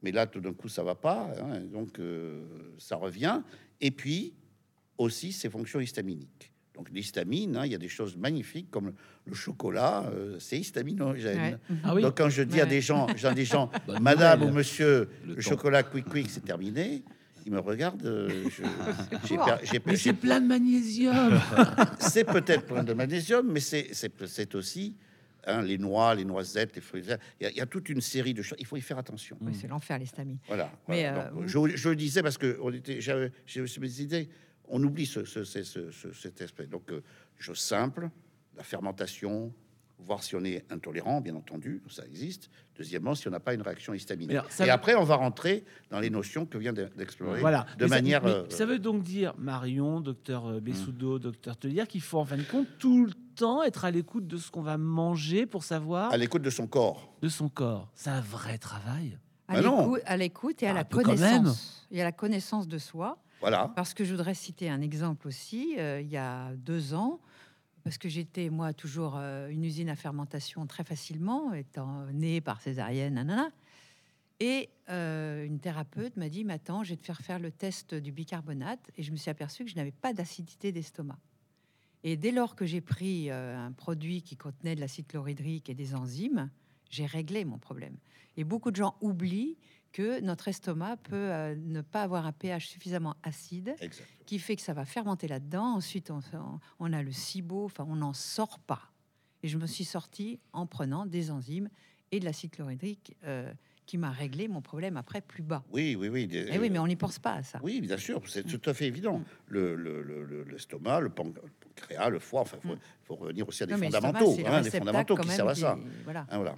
Mais là, tout d'un coup, ça va pas, hein, donc euh, ça revient. Et puis aussi ces fonctions histaminiques. Donc l'histamine, hein, il y a des choses magnifiques comme le chocolat, euh, c'est histaminogène. Ouais. Ah oui. Donc quand je dis à des gens, j'ai des gens, Bonne Madame ou Monsieur, Le le, chocolat quick quick, c'est terminé. Ils me regardent. euh, je- j'ai Mais c'est plein de magnésium. c'est peut-être plein de magnésium, mais c'est aussi hein, les noix, les noisettes, les fruits. Il y, a, il y a toute une série de choses. Il faut y faire attention. Oui, c'est l'enfer, l'histamine. Voilà. Mais, voilà. euh, Donc, vous- je, je le disais parce que on était, j'avais j'ai aussi mes idées. On oublie ce, ce- ce- ce- ce- cet aspect. Donc, euh, chose simple, la fermentation, voir si on est intolérant, bien entendu, ça existe. Deuxièmement, si on n'a pas une réaction ça Et veut- après, on va rentrer dans les notions que vient de- d'explorer Voilà. de Mais ça- manière. mais euh, ça veut donc dire, Marion, docteur euh, Mmh. Bessoudo, docteur Tellière, qu'il faut en fin de compte tout le temps être à l'écoute de ce qu'on va manger pour savoir à l'écoute de son corps. de son corps. C'est un vrai travail. À Bah l'écoute- à l'écoute et à Ah, la connaissance. Et à la connaissance de soi. Voilà. Parce que je voudrais citer un exemple aussi. euh, il y a deux ans, parce que j'étais, moi, toujours euh, une usine à fermentation très facilement, étant née par césarienne, nanana. Et euh, une thérapeute m'a dit, mais attends, je vais te faire faire le test du bicarbonate. Et je me suis aperçue que je n'avais pas d'acidité d'estomac. Et dès lors que j'ai pris euh, un produit qui contenait de l'acide chlorhydrique et des enzymes, j'ai réglé mon problème. Et beaucoup de gens oublient que notre estomac peut euh, ne pas avoir un pH suffisamment acide, qui fait que ça va fermenter là-dedans. Ensuite, on, a le SIBO, enfin, on n'en sort pas. Et je me suis sortie en prenant des enzymes et de l'acide chlorhydrique euh, qui m'a réglé mon problème après plus bas. Oui, oui, oui. des- Eh oui, mais on n'y pense pas à ça. Oui, bien sûr, c'est tout à fait évident. Mm. Le- le- le- le- L'estomac, le, pan- le pancréas, le foie, enfin, il faut, Mm. faut revenir aussi à des Non, fondamentaux, hein, des fondamentaux qui servent à ça. Voilà. Hein, voilà.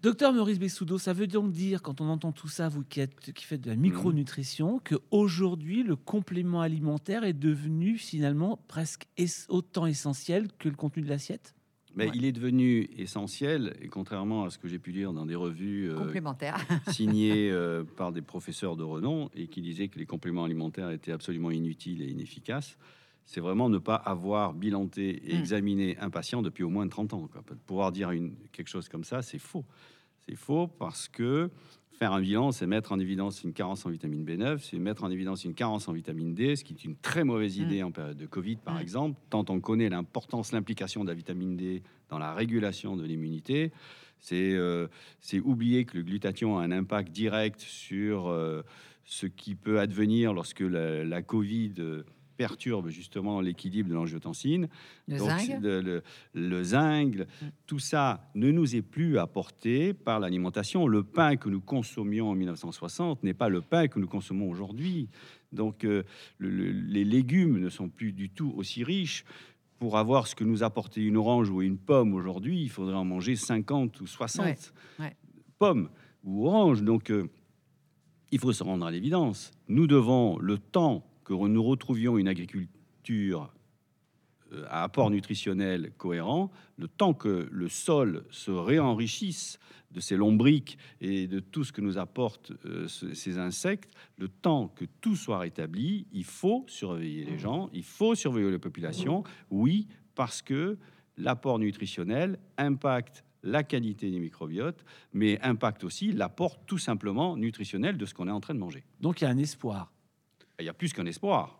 Docteur Maurice Bessoudo, ça veut donc dire, quand on entend tout ça, vous qui, êtes, qui faites de la micronutrition, que aujourd'hui le complément alimentaire est devenu finalement presque es- autant essentiel que le contenu de l'assiette? Mais Ouais. il est devenu essentiel, et contrairement à ce que j'ai pu lire dans des revues euh, Complémentaire. signées euh, par des professeurs de renom et qui disaient que les compléments alimentaires étaient absolument inutiles et inefficaces, c'est vraiment ne pas avoir bilanté et Mm. examiné un patient depuis au moins 30 ans. Quoi. Pouvoir dire une, quelque chose comme ça, c'est faux. C'est faux parce que faire un bilan, c'est mettre en évidence une carence en vitamine B9, c'est mettre en évidence une carence en vitamine D, ce qui est une très mauvaise Mm. idée en période de Covid, par Mm. exemple, tant on connaît l'importance, l'implication de la vitamine D dans la régulation de l'immunité. C'est euh, oublier que le glutathion a un impact direct sur euh, ce qui peut advenir lorsque la, la Covid euh, perturbe justement l'équilibre de l'angiotensine. Le Donc, zinc. Le, le- le zinc, Mm. tout ça ne nous est plus apporté par l'alimentation. Le pain que nous consommions en 1960 n'est pas le pain que nous consommons aujourd'hui. Donc, euh, le- le- les légumes ne sont plus du tout aussi riches. Pour avoir ce que nous apportait une orange ou une pomme aujourd'hui, il faudrait en manger 50 ou 60 Ouais, ouais. pommes ou oranges. Donc, euh, il faut se rendre à l'évidence. Nous devons, le temps que nous retrouvions une agriculture euh, à apport nutritionnel cohérent, le temps que le sol se réenrichisse de ces lombriques et de tout ce que nous apportent euh, ce- ces insectes, le temps que tout soit rétabli, il faut surveiller les gens, il faut surveiller les populations, oui, parce que l'apport nutritionnel impacte la qualité des microbiotes, mais impacte aussi l'apport tout simplement nutritionnel de ce qu'on est en train de manger. Donc il y a un espoir. Il y a plus qu'un espoir.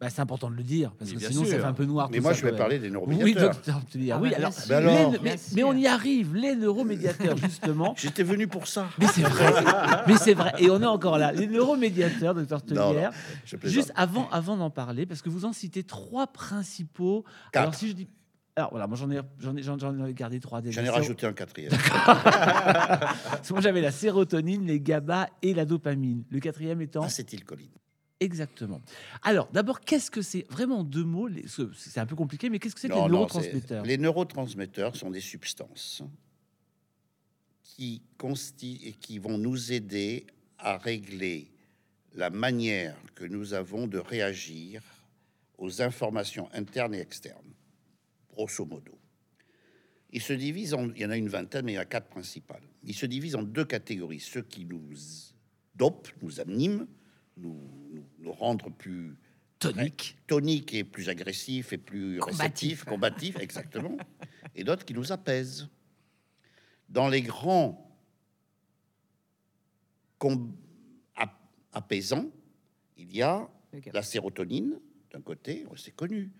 Bah, c'est important de le dire, parce Mais que sinon ça sûr. fait un peu noir. Mais tout moi, ça, je vais parler des neuromédiateurs. Tellier, Ah oui, bah, alors, sûr. Ben alors les- Bien mais, on y arrive, les neuromédiateurs, justement. J'étais venu pour ça. Mais c'est vrai, mais c'est vrai, et on est encore là. Les neuromédiateurs, docteur Je plaisante. juste avant, avant d'en parler, parce que vous en citez trois principaux. Alors si je dis, alors voilà, moi j'en ai, j'en ai, j'en ai gardé trois. déjà. J'en ai rajouté un quatrième. Parce que moi j'avais la sérotonine, les GABA et la dopamine. Le quatrième étant Acétylcholine. Exactement. Alors d'abord, qu'est-ce que c'est Vraiment en deux mots. les- C'est un peu compliqué, mais qu'est-ce que c'est que les neurotransmetteurs? les neurotransmetteurs sont des substances qui, et qui vont nous aider à régler la manière que nous avons de réagir aux informations internes et externes, grosso modo. Ils se divisent en, il y en a une vingtaine, mais il y en a quatre principales. Ils se divisent en deux catégories ceux qui nous dopent, nous animent, nous, nous, nous rendent plus Tonique. tonique et plus agressif et plus Combatif. réceptif, combatif, exactement, et d'autres qui nous apaisent. Dans les grands apaisants, il y a la sérotonine, d'un côté, c'est connu,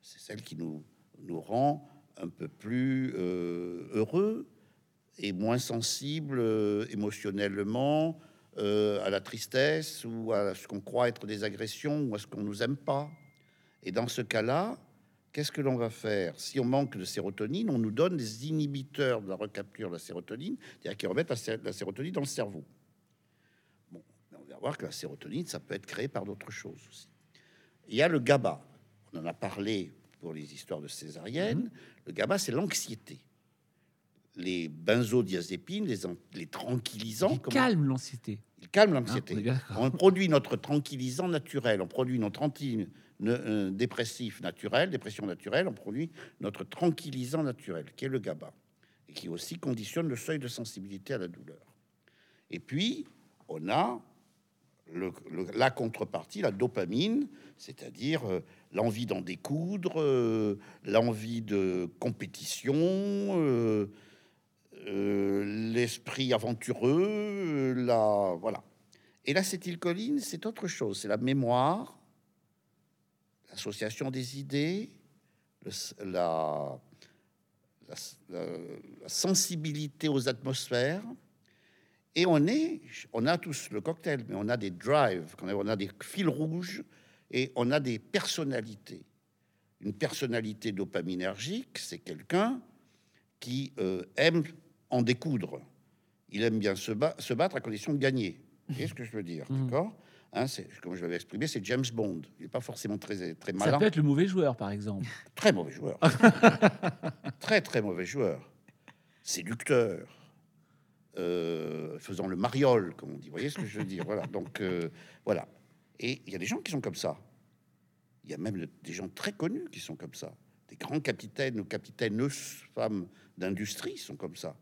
c'est celle qui nous, nous rend un peu plus euh, heureux et moins sensibles euh, émotionnellement euh, à la tristesse ou à ce qu'on croit être des agressions ou à ce qu'on nous aime pas. Et dans ce cas-là, qu'est-ce que l'on va faire? Si on manque de sérotonine, on nous donne des inhibiteurs de la recapture de la sérotonine, c'est-à-dire qui remettent la, sé- la sérotonine dans le cerveau. Bon, on va voir que la sérotonine, ça peut être créé par d'autres choses aussi. Il y a le GABA. On en a parlé pour les histoires de césarienne. Le GABA, c'est l'anxiété. Les benzodiazépines, les, an- les tranquillisants, Qui comme- calme l'anxiété. ils calment l'anxiété. on d'accord. on produit notre tranquillisant naturel, on produit notre anti ne- euh, dépressif naturel, dépression naturelle, on produit notre tranquillisant naturel, qui est le GABA, et qui aussi conditionne le seuil de sensibilité à la douleur. Et puis, on a le- le- la contrepartie, la dopamine, c'est-à-dire euh, l'envie d'en découdre, euh, l'envie de compétition, euh, l'esprit aventureux, euh, la voilà. Et l'acétylcholine, c'est autre chose, c'est la mémoire, l'association des idées, la, sensibilité aux atmosphères. Et on est, on a tous le cocktail, mais on a des drives, on a des fils rouges et on a des personnalités. Une personnalité dopaminergique, c'est quelqu'un qui euh, aime en découdre. Il aime bien se, ba- se battre à condition de gagner. Vous voyez ce que je veux dire, Mhm. d'accord? Hein, c'est comme je l'avais exprimé, c'est James Bond. Il n'est pas forcément très très Ça malin, peut être le mauvais joueur, par exemple. très mauvais joueur, très très mauvais joueur, séducteur, euh, faisant le mariole, comme on dit. Vous voyez ce que je veux dire? Voilà. Donc euh, voilà. Et il y a des gens qui sont comme ça. Il y a même des gens très connus qui sont comme ça. Des grands capitaines ou capitaines femmes d'industrie sont comme ça.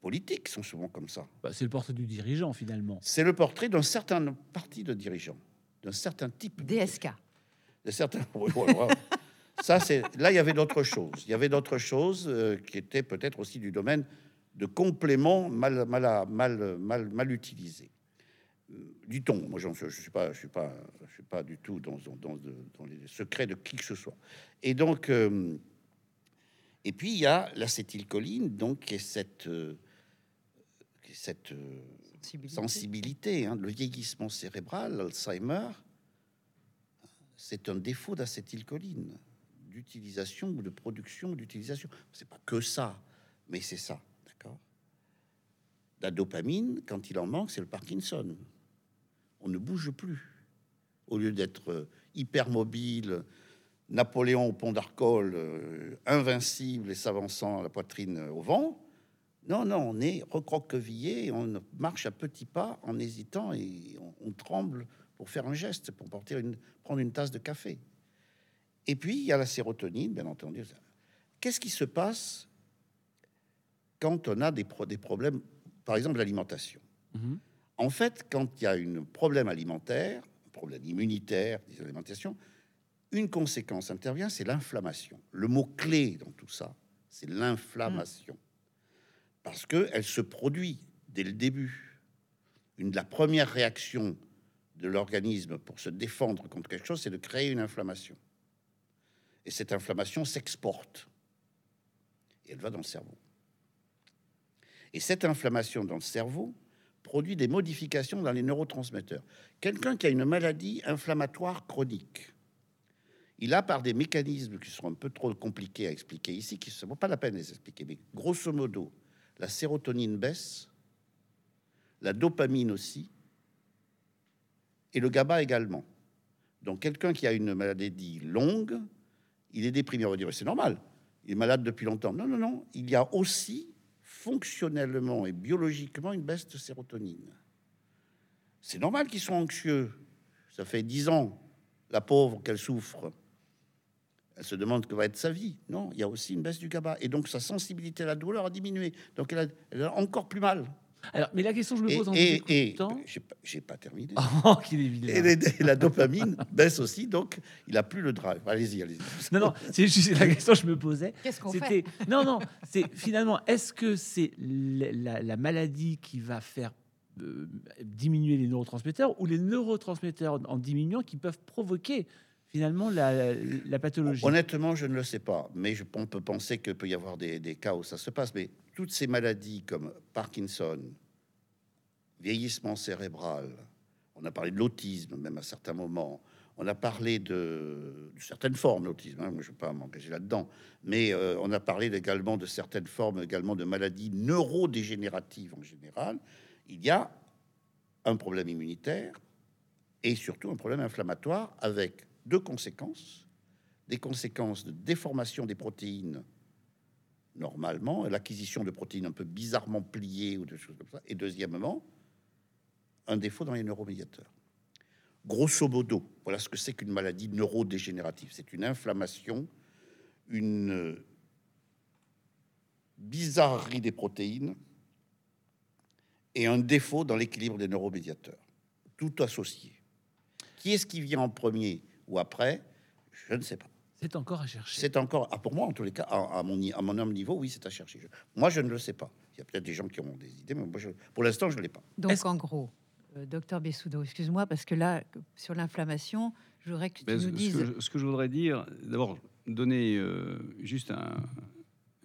Politiques sont souvent comme ça. Bah, c'est le portrait du dirigeant, finalement. C'est le portrait d'un certain parti de dirigeants, d'un certain type DSK. de certains. Ça, c'est là, il y avait d'autres choses. Il y avait d'autres choses euh, qui étaient peut-être aussi du domaine de compléments mal, mal, mal, mal, mal utilisés. Euh, Dit-on, moi, j'en- je ne suis pas, je suis pas, je suis pas du tout dans, dans, dans, dans les secrets de qui que ce soit. Et donc, euh, et puis il y a l'acétylcholine, donc qui est cette, euh, cette euh, Sensibilité. sensibilité, hein, le vieillissement cérébral, l'Alzheimer, c'est un défaut d'acétylcholine, d'utilisation ou de production, d'utilisation. C'est pas que ça, mais c'est ça, d'accord? La dopamine, quand il en manque, c'est le Parkinson. On ne bouge plus. Au lieu d'être euh, hyper mobile, Napoléon au pont d'Arcole, euh, invincible et s'avançant la poitrine au vent, non, non, on est recroquevillé, on marche à petits pas en hésitant et on, on tremble pour faire un geste, pour porter une, prendre une tasse de café. Et puis, il y a la sérotonine, bien entendu. Qu'est-ce qui se passe quand on a des, pro- des problèmes, par exemple l'alimentation? Mhm. En fait, quand il y a un problème alimentaire, un problème immunitaire, des alimentations, une conséquence intervient, c'est l'inflammation. Le mot-clé dans tout ça, c'est l'inflammation. Parce qu'elle se produit dès le début. Une de la première réaction de l'organisme pour se défendre contre quelque chose, c'est de créer une inflammation. Et cette inflammation s'exporte. Et elle va dans le cerveau. Et cette inflammation dans le cerveau produit des modifications dans les neurotransmetteurs. Quelqu'un qui a une maladie inflammatoire chronique, il a par des mécanismes qui sont un peu trop compliqués à expliquer ici, qui ne vaut pas la peine de les expliquer, mais grosso modo, la sérotonine baisse, la dopamine aussi, et le GABA également. Donc quelqu'un qui a une maladie longue, il est déprimé. On va dire, c'est normal, il est malade depuis longtemps. Non, non, non, il y a aussi fonctionnellement et biologiquement une baisse de sérotonine. C'est normal qu'ils soient anxieux. Ça fait dix ans, la pauvre, qu'elle souffre. Elle se demande que va être sa vie. Non, il y a aussi une baisse du GABA. Et donc sa sensibilité à la douleur a diminué. Donc elle a, elle a encore plus mal. Alors, mais la question que je me Et, pose en et- et- écoutant... j'ai pas, j'ai pas terminé. Oh, qu'il est. Et, les- et la dopamine baisse aussi, donc il a plus le drive. Allez-y, allez-y. Non, non, c'est juste la question que je me posais. Qu'est-ce qu'on fait? Non, non. C'est finalement, est-ce que c'est la, la- la maladie qui va faire euh, diminuer les neurotransmetteurs ou les neurotransmetteurs en diminuant qui peuvent provoquer finalement la, pathologie Honnêtement, je ne le sais pas, mais je, on peut penser qu'il peut y avoir des, des cas où ça se passe. Mais toutes ces maladies comme Parkinson, vieillissement cérébral, on a parlé de l'autisme même à certains moments, on a parlé de, certaines formes d'autisme, hein, je ne vais pas m'engager là-dedans, mais euh, on a parlé également de certaines formes également de maladies neurodégénératives en général. Il y a un problème immunitaire et surtout un problème inflammatoire avec deux conséquences des conséquences de déformation des protéines normalement, l'acquisition de protéines un peu bizarrement pliées ou des choses comme ça, et deuxièmement, un défaut dans les neuromédiateurs. Grosso modo, voilà ce que c'est qu'une maladie neurodégénérative. C'est une inflammation, une bizarrerie des protéines et un défaut dans l'équilibre des neuromédiateurs, tout associé. Qui est-ce qui vient en premier? Ou après Je ne sais pas. C'est encore à chercher. C'est encore, ah, pour moi en tous les cas, à, à mon, à mon homme niveau, oui, c'est à chercher. Je- moi, je ne le sais pas. Il y a peut-être des gens qui ont des idées, mais moi, je- pour l'instant, je ne l'ai pas. Donc, en gros, euh, docteur Bessoudo, excuse-moi, parce que là, sur l'inflammation, je voudrais que tu Ben, nous ce, ce que je, ce que je voudrais dire, d'abord, donner euh, juste un,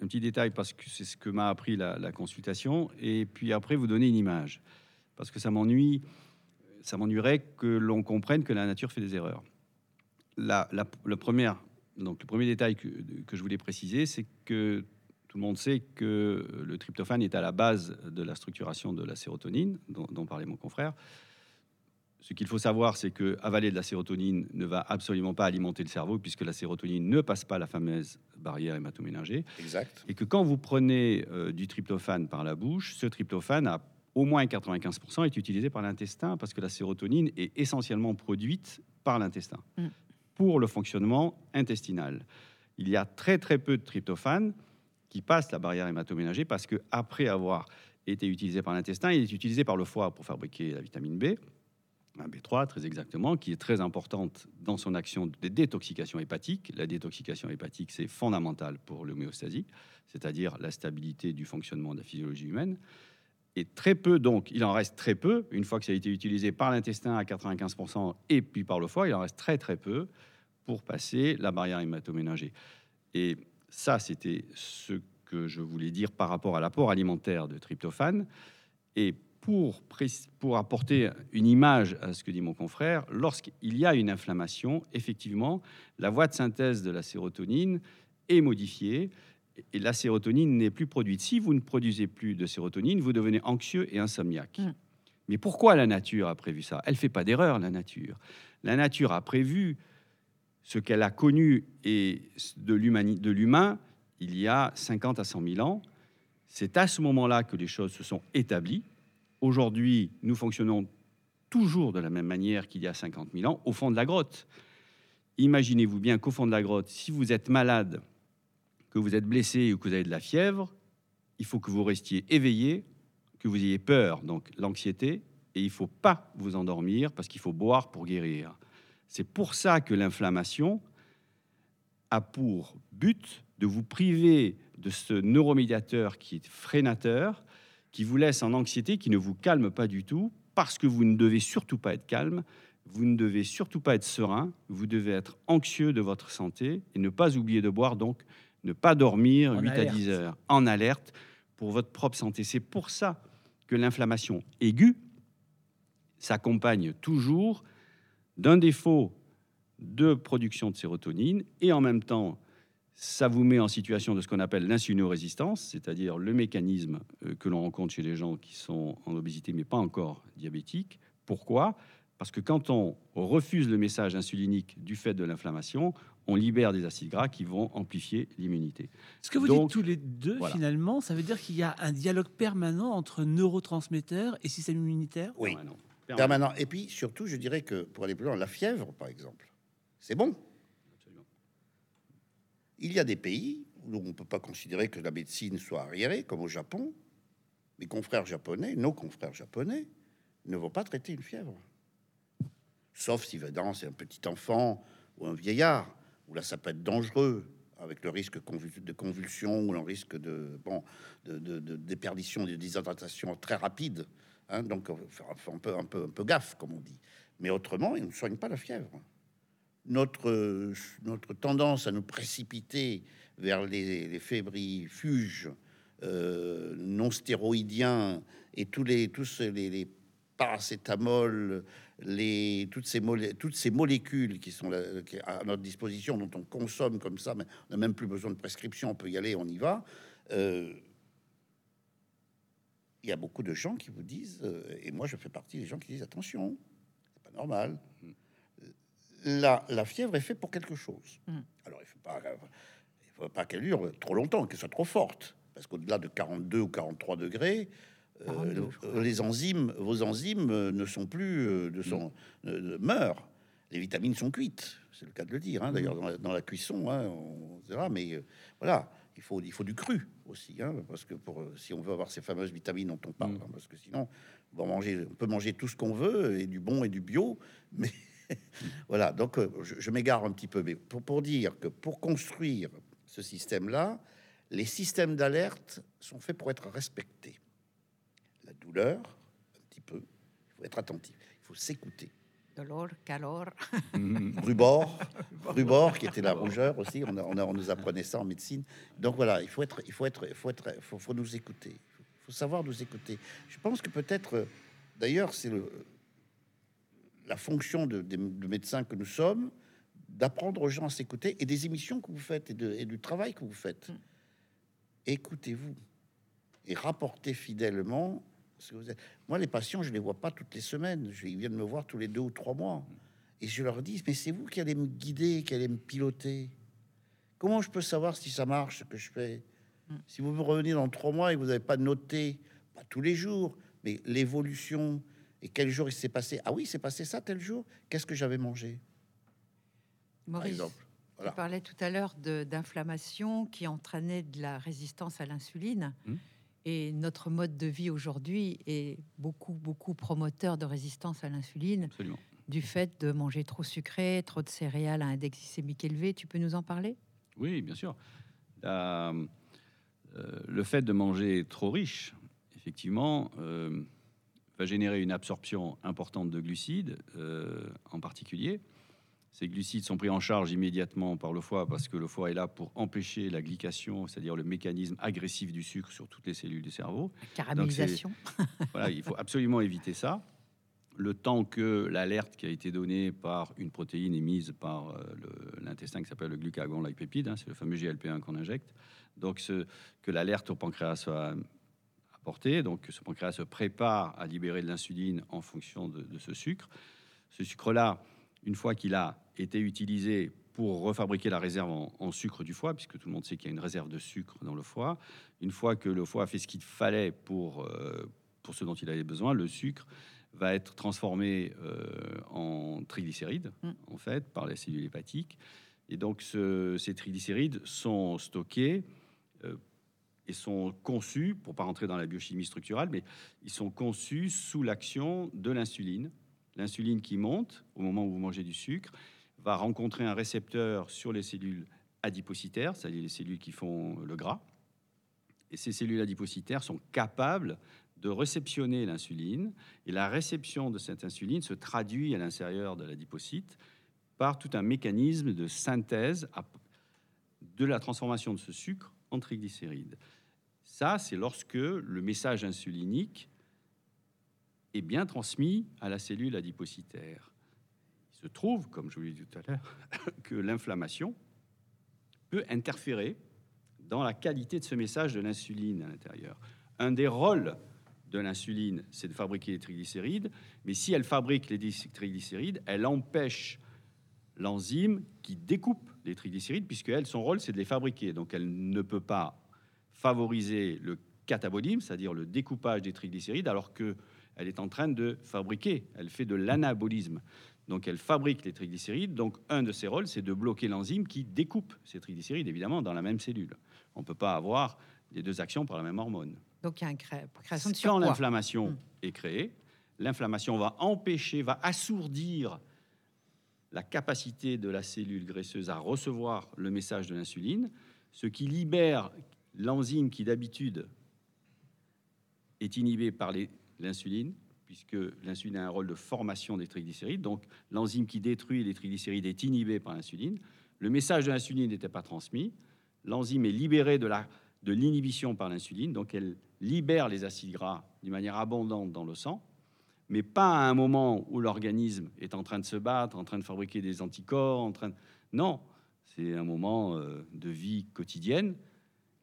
un petit détail parce que c'est ce que m'a appris la, la consultation, et puis après vous donner une image, parce que ça m'ennuie, ça m'ennuierait que l'on comprenne que la nature fait des erreurs. La, première, donc le premier détail que, que je voulais préciser, c'est que tout le monde sait que le tryptophane est à la base de la structuration de la sérotonine, dont, dont parlait mon confrère. Ce qu'il faut savoir, c'est que avaler de la sérotonine ne va absolument pas alimenter le cerveau, puisque la sérotonine ne passe pas la fameuse barrière hématoménagée. Exact. Et que quand vous prenez euh, du tryptophane par la bouche, ce tryptophane a au moins 95% est utilisé par l'intestin, parce que la sérotonine est essentiellement produite par l'intestin Mm. Pour le fonctionnement intestinal. Il y a très très peu de tryptophane qui passe la barrière hématoménagée, parce que après avoir été utilisé par l'intestin, il est utilisé par le foie pour fabriquer la vitamine B, un B3 très exactement, qui est très importante dans son action de détoxication hépatique. La détoxication hépatique, c'est fondamental pour l'homéostasie, c'est-à-dire la stabilité du fonctionnement de la physiologie humaine. Et très peu, donc, il en reste très peu, une fois que ça a été utilisé par l'intestin à 95% et puis par le foie, il en reste très très peu pour passer la barrière hématoménagée. Et ça, c'était ce que je voulais dire par rapport à l'apport alimentaire de tryptophane. Et pour, pour apporter une image à ce que dit mon confrère, lorsqu'il y a une inflammation, effectivement, la voie de synthèse de la sérotonine est modifiée et la sérotonine n'est plus produite. Si vous ne produisez plus de sérotonine, vous devenez anxieux et insomniaque. Mm. Mais pourquoi la nature a prévu ça? Elle fait pas d'erreur, la nature. La nature a prévu ce qu'elle a connu et de l'humain il y a 50 à 100 000 ans. C'est à ce moment-là que les choses se sont établies. Aujourd'hui, nous fonctionnons toujours de la même manière qu'il y a 50 000 ans, au fond de la grotte. Imaginez-vous bien qu'au fond de la grotte, si vous êtes malade, que vous êtes blessé ou que vous avez de la fièvre, il faut que vous restiez éveillé, que vous ayez peur, donc l'anxiété, et il faut pas vous endormir parce qu'il faut boire pour guérir. C'est pour ça que l'inflammation a pour but de vous priver de ce neuromédiateur qui est freinateur, qui vous laisse en anxiété, qui ne vous calme pas du tout, parce que vous ne devez surtout pas être calme, vous ne devez surtout pas être serein, vous devez être anxieux de votre santé et ne pas oublier de boire, donc ne pas dormir En 8 à alerte. 10 heures en alerte pour votre propre santé. C'est pour ça que l'inflammation aiguë s'accompagne toujours d'un défaut de production de sérotonine et en même temps, ça vous met en situation de ce qu'on appelle l'insulinorésistance, c'est-à-dire le mécanisme euh, que l'on rencontre chez les gens qui sont en obésité mais pas encore diabétiques. Pourquoi? Parce que quand on refuse le message insulinique du fait de l'inflammation, on libère des acides gras qui vont amplifier l'immunité. Ce que vous Donc, dites tous les deux, voilà. finalement, ça veut dire qu'il y a un dialogue permanent entre neurotransmetteurs et système immunitaire? Oui, Permanent. permanent. Et puis surtout, je dirais que pour aller plus loin, la fièvre, par exemple, c'est bon. Absolument. Il y a des pays où on ne peut pas considérer que la médecine soit arriérée, comme au Japon. Mes confrères japonais, nos confrères japonais, ne vont pas traiter une fièvre. Sauf si évidemment c'est un petit enfant ou un vieillard, où là ça peut être dangereux, avec le risque de convulsion ou le risque de, bon, de, de- déperdition, de déshydratation très rapide. hein. donc on fait un peu, un, peu, gaffe, comme on dit. Mais autrement, ils ne soignent pas la fièvre notre, euh, notre tendance à nous précipiter vers les, les fébrifuges euh, non stéroïdiens et tous les, tous les, les les, toutes, ces molé- toutes ces molécules qui sont là- qui- à notre disposition, dont on consomme comme ça, mais on n'a même plus besoin de prescription, on peut y aller, on y va. Euh, il y a beaucoup de gens qui vous disent, euh, et moi je fais partie des gens qui disent attention, c'est pas normal. La, la fièvre est faite pour quelque chose. Mm. Alors il faut pas, il faut pas qu'elle dure trop longtemps, qu'elle soit trop forte, parce qu'au-delà de 42 ou 43 degrés, euh, 42, je crois. les enzymes, vos enzymes euh, ne sont plus, euh, de son, euh, meurent. Les vitamines sont cuites, c'est le cas de le dire. hein. D'ailleurs, dans la, dans la cuisson, hein, on mais euh, voilà, il faut, il faut du cru aussi, hein, parce que pour, euh, si on veut avoir ces fameuses vitamines dont on parle, Mm. hein, parce que sinon, on, va manger, on peut manger tout ce qu'on veut, et du bon et du bio, mais voilà, donc euh, je, je m'égare un petit peu, mais pour, pour dire que pour construire ce système-là, les systèmes d'alerte sont faits pour être respectés. Douleur, un petit peu, il faut être attentif, il faut s'écouter. Dolor, calor. Mhm. Rubor, Rubor, qui était la rougeur aussi. On, a- on, a- on nous apprenait ça en médecine. Donc voilà, il faut être, il faut être, il faut être, faut, faut nous écouter. Il faut savoir nous écouter. Je pense que peut-être, euh, d'ailleurs, c'est le, la fonction de, de médecins que nous sommes d'apprendre aux gens à s'écouter et des émissions que vous faites et, de- et du travail que vous faites. Mm. Écoutez-vous et rapportez fidèlement que vous êtes. Moi, les patients, je les vois pas toutes les semaines. Je- Ils viennent me voir tous les deux ou trois mois. Et je leur dis, mais c'est vous qui allez me guider, qui allez me piloter. Comment je peux savoir si ça marche, ce que je fais? Mm. Si vous me revenez dans trois mois et vous n'avez pas noté, pas tous les jours, mais l'évolution et quel jour il s'est passé. Ah oui, c'est passé ça tel jour. Qu'est-ce que j'avais mangé, par Maurice, exemple Voilà. tu parlais tout à l'heure d'inflammation qui entraînait de la résistance à l'insuline. Hmm. Et notre mode de vie aujourd'hui est beaucoup, beaucoup promoteur de résistance à l'insuline Absolument. du fait de manger trop sucré, trop de céréales à index glycémique élevé. Tu peux nous en parler? Oui, bien sûr. La- euh, le fait de manger trop riche, effectivement, euh, va générer une absorption importante de glucides, euh, en particulier. Ces glucides sont pris en charge immédiatement par le foie parce que le foie est là pour empêcher la glycation, c'est-à-dire le mécanisme agressif du sucre sur toutes les cellules du cerveau. La caramélisation. Voilà, il faut absolument éviter ça. Le temps que l'alerte qui a été donnée par une protéine émise par euh, l'intestin qui s'appelle le glucagon lipépide, hein, c'est le fameux GLP1 qu'on injecte. Donc, ce- que l'alerte au pancréas soit apportée, donc que ce pancréas se prépare à libérer de l'insuline en fonction de, de ce sucre. Ce sucre-là, une fois qu'il a été utilisé pour refabriquer la réserve en, en sucre du foie, puisque tout le monde sait qu'il y a une réserve de sucre dans le foie, une fois que le foie a fait ce qu'il fallait pour, euh, pour ce dont il avait besoin, le sucre va être transformé euh, en triglycérides, Mm. en fait, par les cellules hépatiques. Et donc, ce- ces triglycérides sont stockés euh, et sont conçus, pour pas rentrer dans la biochimie structurelle, mais ils sont conçus sous l'action de l'insuline. L'insuline qui monte au moment où vous mangez du sucre va rencontrer un récepteur sur les cellules adipocytaires, c'est-à-dire les cellules qui font le gras. Et ces cellules adipocytaires sont capables de réceptionner l'insuline. Et la réception de cette insuline se traduit à l'intérieur de l'adipocyte par tout un mécanisme de synthèse de la transformation de ce sucre en triglycérides. Ça, c'est lorsque le message insulinique est bien transmis à la cellule adipocytaire. Se trouve, comme je vous l'ai dit tout à l'heure, que l'inflammation peut interférer dans la qualité de ce message de l'insuline à l'intérieur. Un des rôles de l'insuline, c'est de fabriquer les triglycérides, mais si elle fabrique les triglycérides, elle empêche l'enzyme qui découpe les triglycérides, puisque elle, son rôle, c'est de les fabriquer. Donc elle ne peut pas favoriser le catabolisme, c'est-à-dire le découpage des triglycérides, alors que elle est en train de fabriquer, elle fait de l'anabolisme. Donc elle fabrique les triglycérides. Donc un de ses rôles, c'est de bloquer l'enzyme qui découpe ces triglycérides, évidemment, dans la même cellule. On ne peut pas avoir les deux actions par la même hormone. Donc il y a une cré- création de Quand l'inflammation Mm. est créée, l'inflammation va empêcher, va assourdir la capacité de la cellule graisseuse à recevoir le message de l'insuline, ce qui libère l'enzyme qui d'habitude est inhibée par l'insuline, puisque l'insuline a un rôle de formation des triglycérides. Donc l'enzyme qui détruit les triglycérides est inhibée par l'insuline. Le message de l'insuline n'était pas transmis. L'enzyme est libérée de l'inhibition par l'insuline, donc elle libère les acides gras d'une manière abondante dans le sang, mais pas à un moment où l'organisme est en train de se battre, en train de fabriquer des anticorps, en train. Non, c'est un moment euh, de vie quotidienne.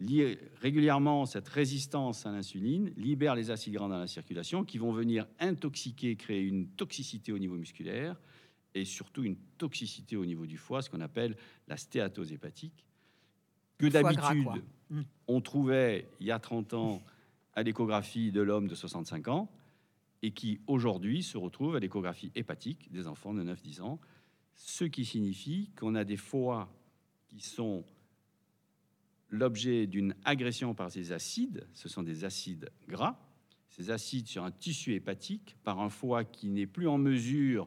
Li- régulièrement, cette résistance à l'insuline libère les acides gras dans la circulation qui vont venir intoxiquer, créer une toxicité au niveau musculaire et surtout une toxicité au niveau du foie, ce qu'on appelle la stéatose hépatique, que d'habitude. Mm. on trouvait il y a 30 ans à l'échographie de l'homme de 65 ans et qui aujourd'hui se retrouve à l'échographie hépatique des enfants de 9-10 ans, ce qui signifie qu'on a des foies qui sont l'objet d'une agression par ces acides, ce sont des acides gras, ces acides sur un tissu hépatique, par un foie qui n'est plus en mesure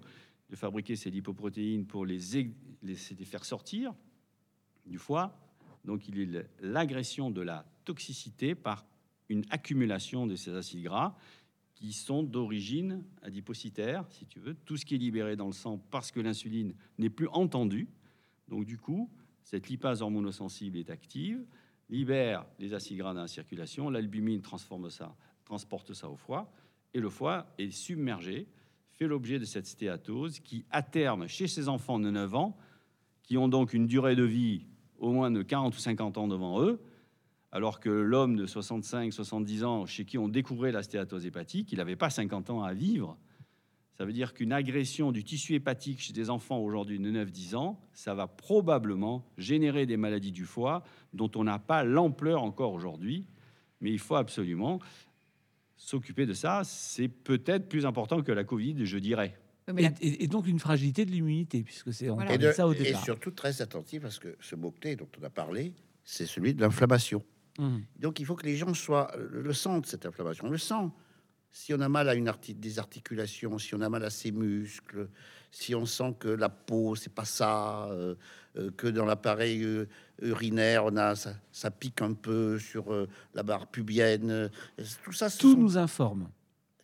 de fabriquer ces lipoprotéines pour les, faire sortir du foie. Donc il a l'agression de la toxicité par une accumulation de ces acides gras qui sont d'origine adipocytaire, si tu veux, tout ce qui est libéré dans le sang parce que l'insuline n'est plus entendue. Donc du coup, cette lipase hormonosensible est active, libère les acides gras dans la circulation, l'albumine transforme ça, transporte ça au foie, et le foie est submergé, fait l'objet de cette stéatose qui, à terme, chez ces enfants de 9 ans, qui ont donc une durée de vie au moins de 40 ou 50 ans devant eux, alors que l'homme de 65, 70 ans, chez qui on découvrait la stéatose hépatique, il n'avait pas 50 ans à vivre. Ça veut dire qu'une agression du tissu hépatique chez des enfants aujourd'hui de 9-10 ans, ça va probablement générer des maladies du foie dont on n'a pas l'ampleur encore aujourd'hui. Mais il faut absolument s'occuper de ça. C'est peut-être plus important que la Covid, je dirais. Et, et- et donc une fragilité de l'immunité, puisque c'est on Voilà. Et, de de- ça au et départ. surtout très attentif parce que ce mot-clé dont on a parlé, c'est celui de l'inflammation. Hum. Donc il faut que les gens soient le sentent cette inflammation. On le sent. Si on a mal à une arti- des articulations, si on a mal à ses muscles, si on sent que la peau c'est pas ça, euh, euh, que dans l'appareil euh, urinaire on a ça, ça pique un peu sur la barre pubienne, tout ça, Tout sont- nous informe.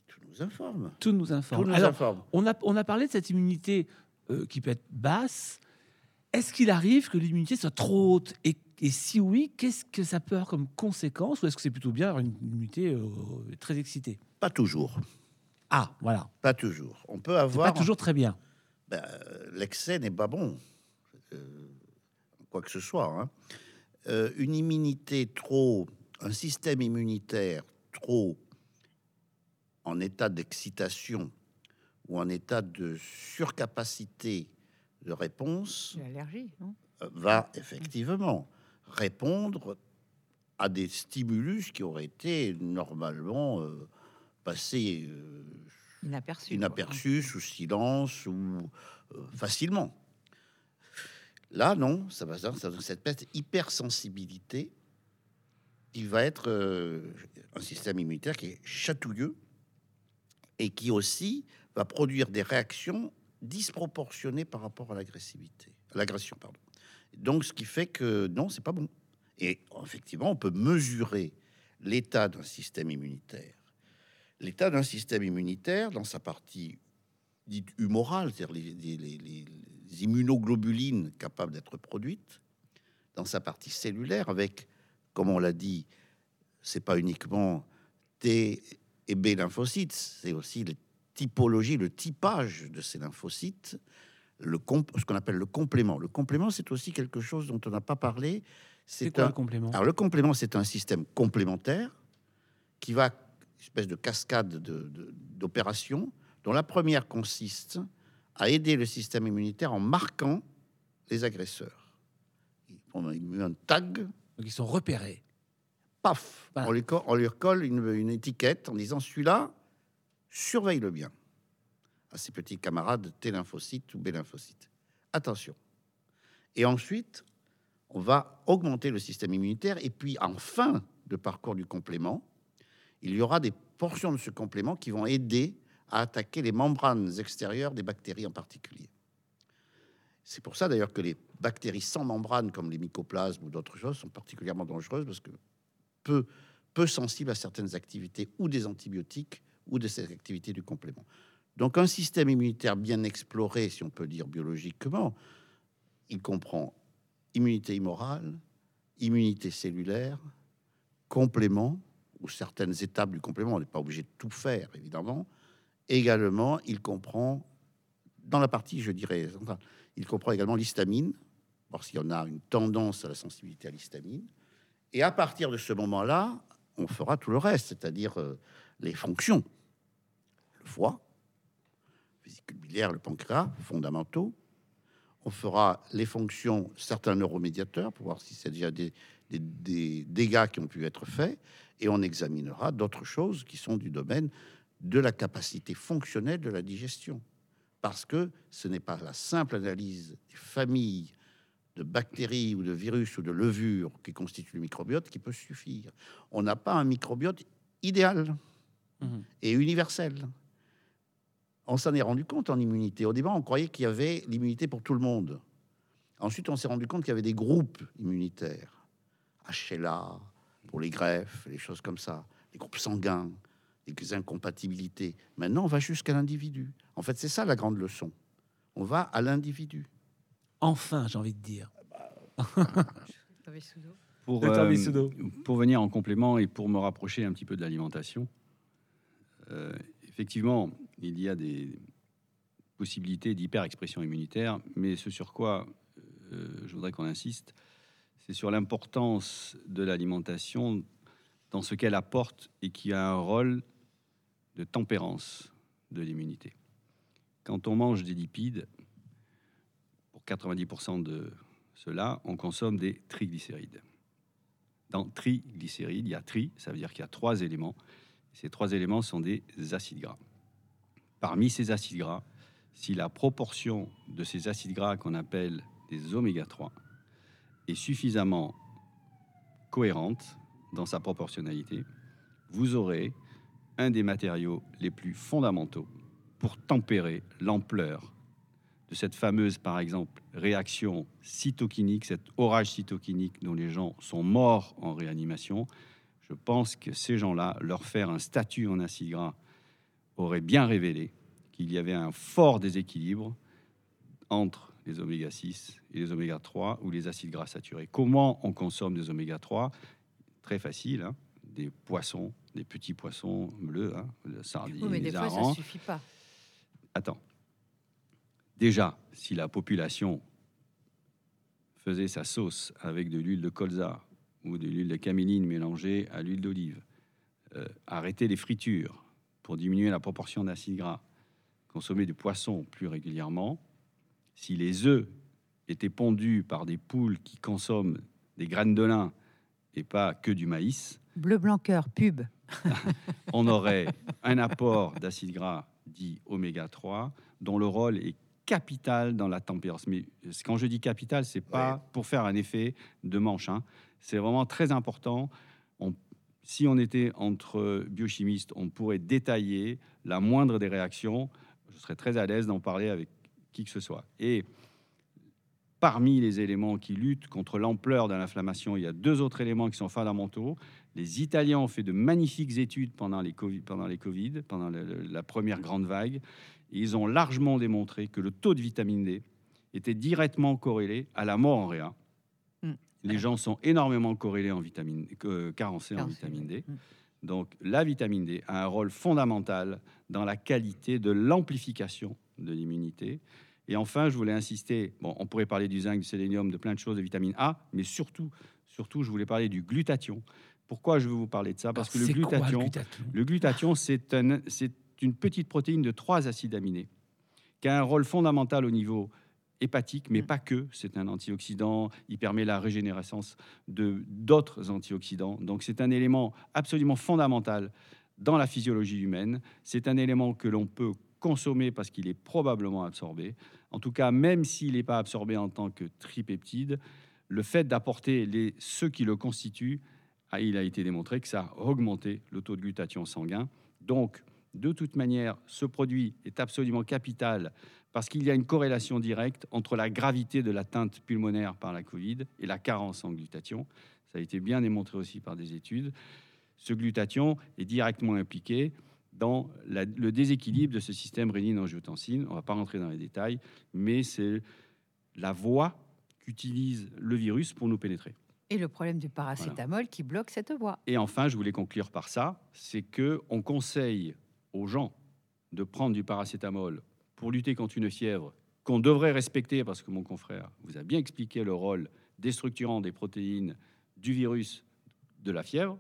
tout nous informe. Tout nous Tout informe. nous Alors, informe. on a, on a parlé de cette immunité qui peut être basse. Est-ce qu'il arrive que l'immunité soit trop haute? Et, et si oui, qu'est-ce que ça peut avoir comme conséquence? Ou est-ce que c'est plutôt bien une immunité euh, très excitée? Pas toujours. Ah, voilà. Pas toujours. On peut avoir pas toujours très bien. Ben, l'excès n'est pas bon, euh, quoi que ce soit. hein. Euh, une immunité trop, un système immunitaire trop en état d'excitation ou en état de surcapacité de réponse l'allergie, non? euh, va effectivement répondre à des stimulus qui auraient été normalement euh, passés euh, inaperçu. sous silence ou euh, facilement. Là, non, ça va ça donne cette hypersensibilité qui va être euh, un système immunitaire qui est chatouilleux et qui aussi va produire des réactions disproportionnées par rapport à l'agressivité, l'agression, pardon. Donc, ce qui fait que non, c'est pas bon. Et effectivement, on peut mesurer l'état d'un système immunitaire. L'état d'un système immunitaire, dans sa partie dite humorale, c'est-à-dire les, les- les- les- les immunoglobulines capables d'être produites, dans sa partie cellulaire, avec, comme on l'a dit, c'est pas uniquement T et B lymphocytes, c'est aussi les typologies, le typage de ces lymphocytes, le ce qu'on appelle le complément. Le complément, c'est aussi quelque chose dont on n'a pas parlé. C'est quoi un- le complément? Alors le complément, c'est un système complémentaire qui va, espèce de cascade de- de- d'opérations, dont la première consiste à aider le système immunitaire en marquant les agresseurs. On a mis un tag, Donc ils sont repérés. paf, Voilà. on, lui co- on lui recolle une, une étiquette en disant celui-là, surveille-le bien à ses petits camarades T lymphocytes ou B lymphocytes. Attention. Et ensuite, on va augmenter le système immunitaire. Et puis, en fin de parcours du complément, il y aura des portions de ce complément qui vont aider à attaquer les membranes extérieures des bactéries en particulier. C'est pour ça d'ailleurs que les bactéries sans membrane, comme les mycoplasmes ou d'autres choses, sont particulièrement dangereuses parce que peu, sensibles à certaines activités ou des antibiotiques ou de ces activités du complément. Donc un système immunitaire bien exploré, si on peut dire biologiquement, il comprend immunité immorale, immunité cellulaire, complément, ou certaines étapes du complément, on n'est pas obligé de tout faire, évidemment. Également, il comprend, dans la partie, je dirais, il comprend également l'histamine, voir s'il y a une tendance à la sensibilité à l'histamine. Et à partir de ce moment-là, on fera tout le reste, c'est-à-dire euh, les fonctions. Le foie, vésicule biliaire, le pancréas, fondamentaux. On fera les fonctions, certains neuromédiateurs, pour voir si c'est déjà des dégâts qui ont pu être faits. Et on examinera d'autres choses qui sont du domaine de la capacité fonctionnelle de la digestion. Parce que ce n'est pas la simple analyse des familles de bactéries ou de virus ou de levures qui constituent le microbiote qui peut suffire. On n'a pas un microbiote idéal Mhm. et universel. On s'en est rendu compte en immunité. Au début, on croyait qu'il y avait l'immunité pour tout le monde. Ensuite, on s'est rendu compte qu'il y avait des groupes immunitaires. HLA, pour les greffes, les choses comme ça, les groupes sanguins, les incompatibilités. Maintenant, on va jusqu'à l'individu. En fait, c'est ça la grande leçon. On va à l'individu. Enfin, j'ai envie de dire. Pour, euh, pour venir en complément et pour me rapprocher un petit peu de l'alimentation, euh, effectivement, il y a des possibilités d'hyper-expression immunitaire, mais ce sur quoi euh, je voudrais qu'on insiste, sur l'importance de l'alimentation dans ce qu'elle apporte et qui a un rôle de tempérance de l'immunité. Quand on mange des lipides, pour 90% de cela, on consomme des triglycérides. Dans triglycérides, il y a tri, ça veut dire qu'il y a trois éléments. Ces trois éléments sont des acides gras. Parmi ces acides gras, si la proportion de ces acides gras qu'on appelle des oméga 3 est suffisamment cohérente dans sa proportionnalité, vous aurez un des matériaux les plus fondamentaux pour tempérer l'ampleur de cette fameuse, par exemple, réaction cytokinique, cet orage cytokinique dont les gens sont morts en réanimation, je pense que ces gens-là, leur faire un statut en acide gras aurait bien révélé qu'il y avait un fort déséquilibre entre les oméga 6 et les oméga 3 ou les acides gras saturés. Comment on consomme des oméga 3 Très facile, hein. des poissons, des petits poissons bleus, hein, le sardine, Oui, mais les des fois, ça suffit pas. Attends. Déjà, si la population faisait sa sauce avec de l'huile de colza ou de l'huile de caméline mélangée à l'huile d'olive, euh, arrêter les fritures pour diminuer la proportion d'acides gras, consommer du poisson plus régulièrement, si les œufs étaient pondus par des poules qui consomment des graines de lin et pas que du maïs, Bleu blanc cœur, pub. on aurait un apport d'acides gras dits oméga 3, dont le rôle est capital dans la tempérance. Mais quand je dis capital, c'est pas pour faire un effet de manche. hein. C'est vraiment très important. On- si on était entre biochimistes, on pourrait détailler la moindre des réactions. Je serais très à l'aise d'en parler avec qui que ce soit. Et parmi les éléments qui luttent contre l'ampleur de l'inflammation, il y a deux autres éléments qui sont fondamentaux. Les Italiens ont fait de magnifiques études pendant les Covid, pendant, les COVID, pendant le- la première grande vague. Et ils ont largement démontré que le taux de vitamine D était directement corrélé à la mort en réa. Mm. Les gens sont énormément corrélés en vitamine, euh, carencés en vitamine D. Donc la vitamine D a un rôle fondamental dans la qualité de l'amplification de l'immunité. Et enfin, je voulais insister, bon, on pourrait parler du zinc, du sélénium, de plein de choses, de vitamine A, mais surtout, surtout, je voulais parler du glutathion. Pourquoi je veux vous parler de ça? Parce que le quoi, glutathion, glutathion? le glutathion, c'est un- c'est une petite protéine de trois acides aminés qui a un rôle fondamental au niveau hépatique, mais Mm. pas que. C'est un antioxydant, il permet la régénérescence de d'autres antioxydants. Donc c'est un élément absolument fondamental dans la physiologie humaine. C'est un élément que l'on peut consommer parce qu'il est probablement absorbé. En tout cas, même s'il n'est pas absorbé en tant que tripeptide, le fait d'apporter ceux qui le constituent, ah, il a été démontré que ça a augmenté le taux de glutathion sanguin. Donc, de toute manière, ce produit est absolument capital parce qu'il y a une corrélation directe entre la gravité de l'atteinte pulmonaire par la Covid et la carence en glutathion. Ça a été bien démontré aussi par des études. Ce glutathion est directement impliqué dans la- le déséquilibre de ce système rénine-angiotensine. On ne va pas rentrer dans les détails, mais c'est la voie qu'utilise le virus pour nous pénétrer. Et le problème du paracétamol qui bloque cette voie. Et enfin, je voulais conclure par ça, c'est que on conseille aux gens de prendre du paracétamol pour lutter contre une fièvre qu'on devrait respecter parce que mon confrère vous a bien expliqué le rôle déstructurant des protéines du virus de la fièvre.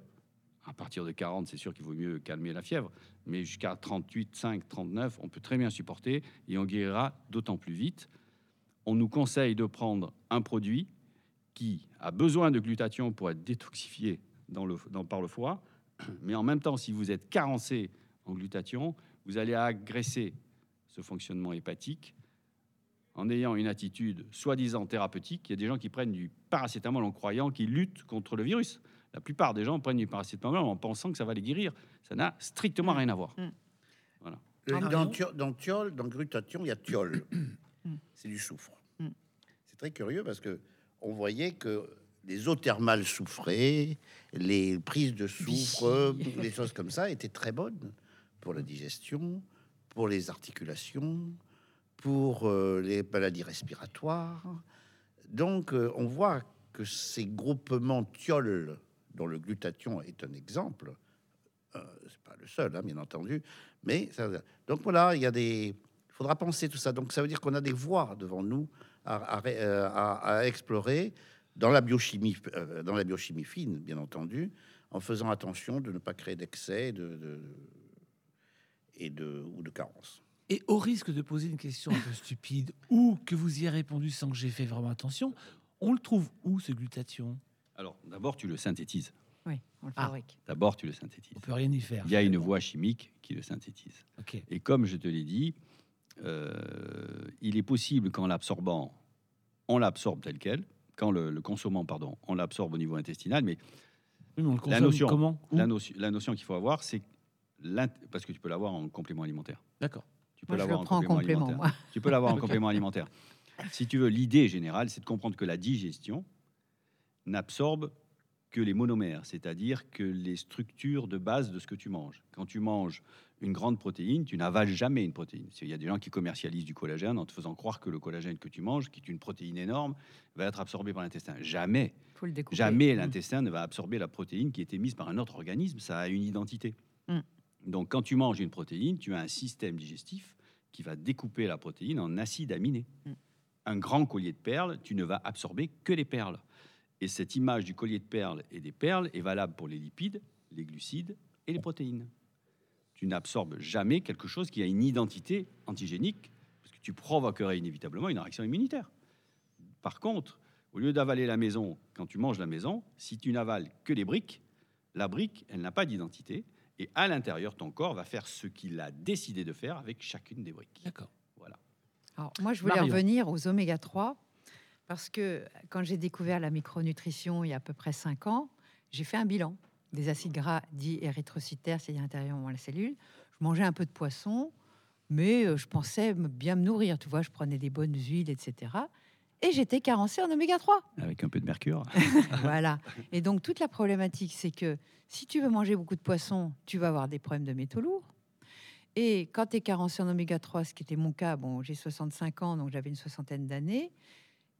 À partir de 40, c'est sûr qu'il vaut mieux calmer la fièvre, mais jusqu'à 38, 5, 39, on peut très bien supporter et on guérira d'autant plus vite. On nous conseille de prendre un produit qui a besoin de glutathion pour être détoxifié par le foie, mais en même temps, si vous êtes carencé en glutathion, vous allez agresser ce fonctionnement hépatique en ayant une attitude soi-disant thérapeutique. Il y a des gens qui prennent du paracétamol en croyant qu'ils luttent contre le virus. La plupart des gens prennent du paracétamol en pensant que ça va les guérir. Ça n'a strictement rien à voir. Le- Ah, dans, thiol, dans glutathion, il y a thiol. C'est du soufre. Mm. C'est très curieux parce que on voyait que les eaux thermales souffraient, les prises de soufre, les choses comme ça étaient très bonnes pour la digestion, pour les articulations, pour euh, les maladies respiratoires. Donc, euh, on voit que ces groupements thiol, dont le glutathion est un exemple, euh, c'est pas le seul, hein, bien entendu, mais donc voilà, il y a des, il faudra penser tout ça. Donc ça veut dire qu'on a des voies devant nous à, euh, explorer dans la biochimie, euh, dans la biochimie fine, bien entendu, en faisant attention de ne pas créer d'excès de, de- et de ou de carence. Et au risque de poser une question un peu stupide ou que vous y ayez répondu sans que j'ai fait vraiment attention, on le trouve où ce glutathion? Alors, d'abord, tu le synthétises. Oui, on le Ah. fabrique. D'abord, tu le synthétises. On peut rien y faire. Il y a une voie chimique qui le synthétise. Ok. Et comme je te l'ai dit, euh, il est possible qu'en l'absorbant, on l'absorbe tel quel, quand le, le consommant, pardon, on l'absorbe au niveau intestinal, mais Oui, mais on le la notion, comment? La notion, la notion qu'il faut avoir, c'est parce que tu peux l'avoir en complément alimentaire. D'accord. Tu peux l'avoir en complément complément, alimentaire. moi. Tu peux l'avoir en complément alimentaire. Si tu veux, l'idée générale, c'est de comprendre que la digestion n'absorbe que les monomères, c'est-à-dire que les structures de base de ce que tu manges. Quand tu manges une grande protéine, tu n'avales jamais une protéine. Il y a des gens qui commercialisent du collagène en te faisant croire que le collagène que tu manges, qui est une protéine énorme, va être absorbé par l'intestin. Jamais. faut le découper. Jamais Mm. l'intestin ne va absorber la protéine qui est émise par un autre organisme. Ça a une identité. Mm. Donc, quand tu manges une protéine, tu as un système digestif qui va découper la protéine en acides aminés. Mm. Un grand collier de perles, tu ne vas absorber que les perles. Et cette image du collier de perles et des perles est valable pour les lipides, les glucides et les protéines. Tu n'absorbes jamais quelque chose qui a une identité antigénique, parce que tu provoquerais inévitablement une réaction immunitaire. Par contre, au lieu d'avaler la maison, quand tu manges la maison, si tu n'avales que les briques, la brique, elle n'a pas d'identité. Et à l'intérieur, ton corps va faire ce qu'il a décidé de faire avec chacune des briques. D'accord. Voilà. Alors, moi, je voulais Marion. revenir aux oméga 3 parce que quand j'ai découvert la micronutrition il y a à peu près 5 ans, j'ai fait un bilan des acides gras dits érythrocytaires, c'est-à-dire intérieurs dans la cellule. Je mangeais un peu de poisson, mais euh, je pensais bien me nourrir. Tu vois, je prenais des bonnes huiles, etc. Et j'étais carencée en oméga 3. Avec un peu de mercure. voilà. Et donc, toute la problématique, c'est que si tu veux manger beaucoup de poissons, tu vas avoir des problèmes de métaux lourds. Et quand tu es carencé en oméga 3, ce qui était mon cas, bon, j'ai 65 ans, donc j'avais une soixantaine d'années,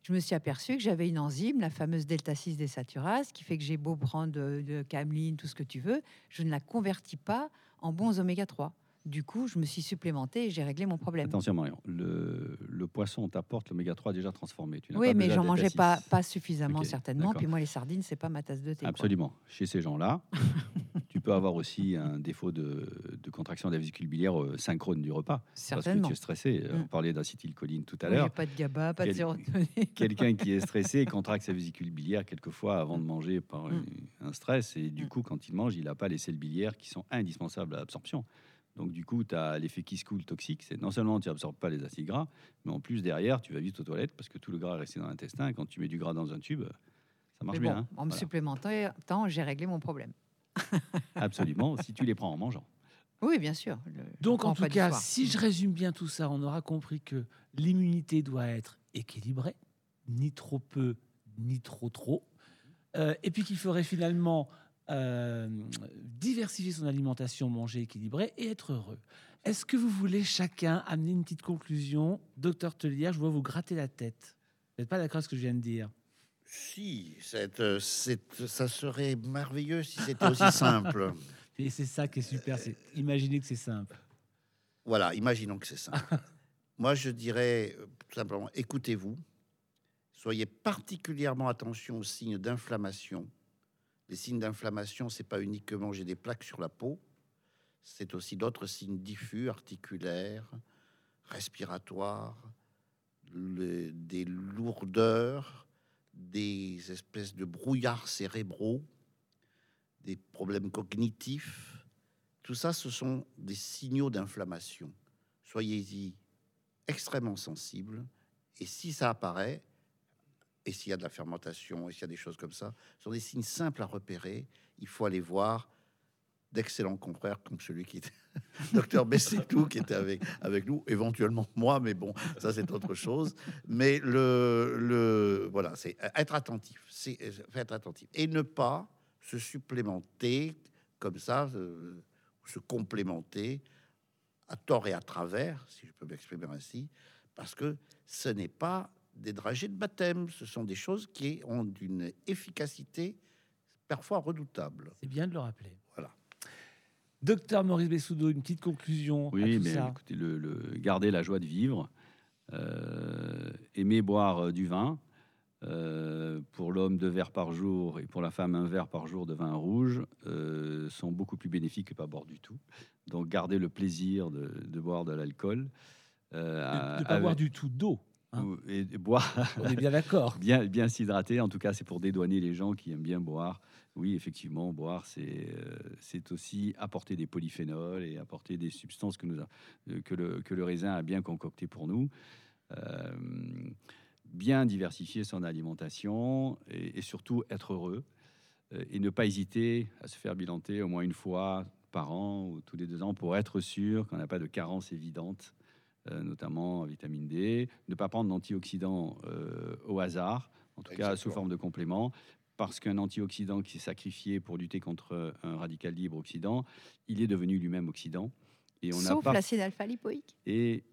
je me suis aperçu que j'avais une enzyme, la fameuse delta 6 désaturase, qui fait que j'ai beau prendre de, de cameline, tout ce que tu veux, je ne la convertis pas en bons oméga 3. Du coup, je me suis supplémentée et j'ai réglé mon problème. Attention Marion, le, le poisson t'apporte l'oméga 3 déjà transformé. Tu oui, pas mais j'en de mangeais pas, 6. pas suffisamment, Ok, certainement. Puis moi, les sardines, c'est pas ma tasse de thé. quoi. Absolument. Chez ces gens-là, tu peux avoir aussi un défaut de, de contraction de la vésicule biliaire euh, synchrone du repas. Certainement. Parce que tu es stressé. On Mm. parlait d'acétylcholine tout à Oui, l'heure. pas de GABA, pas de Quel- sérotonine. Quelqu'un qui est stressé contracte sa vésicule biliaire quelquefois avant de manger par Mm. un stress. Et du Mm. coup, quand il mange, il n'a pas les selles biliaires qui sont indispensables à l'absorption. Donc, du coup, tu as l'effet qui se coule toxique. C'est non seulement tu n'absorbes pas les acides gras, mais en plus, derrière, tu vas vite aux toilettes parce que tout le gras est resté dans l'intestin. Et quand tu mets du gras dans un tube, ça marche Mais bon, bien. hein. en me supplémentant, j'ai réglé mon problème. Absolument, si tu les prends en mangeant. Oui, bien sûr. le- Donc, en tout cas, si je résume bien tout ça, on aura compris que l'immunité doit être équilibrée, ni trop peu, ni trop trop. Euh, et puis qu'il faudrait finalement euh, diversifier son alimentation, manger équilibré et être heureux. Est-ce que vous voulez chacun amener une petite conclusion Docteur Tellière, je vois vous gratter la tête. Vous n'êtes pas d'accord avec ce que je viens de dire? Si, euh, ça serait merveilleux si c'était aussi simple. Et c'est ça qui est super, c'est imaginer que c'est simple. Voilà, imaginons que c'est ça. Moi, je dirais euh, tout simplement, écoutez-vous. Soyez particulièrement attention aux signes d'inflammation. Les signes d'inflammation, c'est pas uniquement j'ai des plaques sur la peau, c'est aussi d'autres signes diffus, articulaires, respiratoires, des lourdeurs, des espèces de brouillards cérébraux, des problèmes cognitifs. Tout ça, ce sont des signaux d'inflammation. Soyez-y extrêmement sensibles. Et si ça apparaît, et s'il y a de la fermentation, et s'il y a des choses comme ça, ce sont des signes simples à repérer. Il faut aller voir d'excellents confrères comme celui qui était docteur Bessetou qui était avec, avec nous, éventuellement moi, mais bon, ça c'est autre chose. Mais le, le voilà, c'est être attentif, c'est être attentif et ne pas se supplémenter comme ça, euh, se complémenter à tort et à travers, si je peux m'exprimer ainsi, parce que ce n'est pas des dragées de baptême, ce sont des choses qui ont d'une efficacité parfois redoutable. C'est bien de le rappeler. Voilà. Docteur Maurice Bessoudo, une petite conclusion à Oui, tout mais ça. écoutez, le, le- garder la joie de vivre, euh, aimer boire euh, du vin. euh, pour l'homme, deux verres par jour et pour la femme, un verre par jour de vin rouge euh, sont beaucoup plus bénéfiques que pas boire du tout. Donc, garder le plaisir de, de boire de l'alcool. euh, De ne pas avec- boire du tout d'eau. Hein. ou- et, et boire, On est bien d'accord. bien, bien s'hydrater. En tout cas, c'est pour dédouaner les gens qui aiment bien boire. Oui, effectivement, boire, c'est euh, c'est aussi apporter des polyphénols et apporter des substances que, nous a- euh, que, le, que le raisin a bien concoctées pour nous. Euh, bien diversifier son alimentation et, et surtout être heureux euh, et ne pas hésiter à se faire bilanter au moins une fois par an ou tous les deux ans pour être sûr qu'on n'a pas de carence évidente, notamment en vitamine D. Ne pas prendre d'antioxydants euh, au hasard, en tout cas sous forme de complément, parce qu'un antioxydant qui est sacrifié pour lutter contre un radical libre oxydant, il est devenu lui-même oxydant. Et on n'a Sauf pas l'acide alpha-lipoïque. et,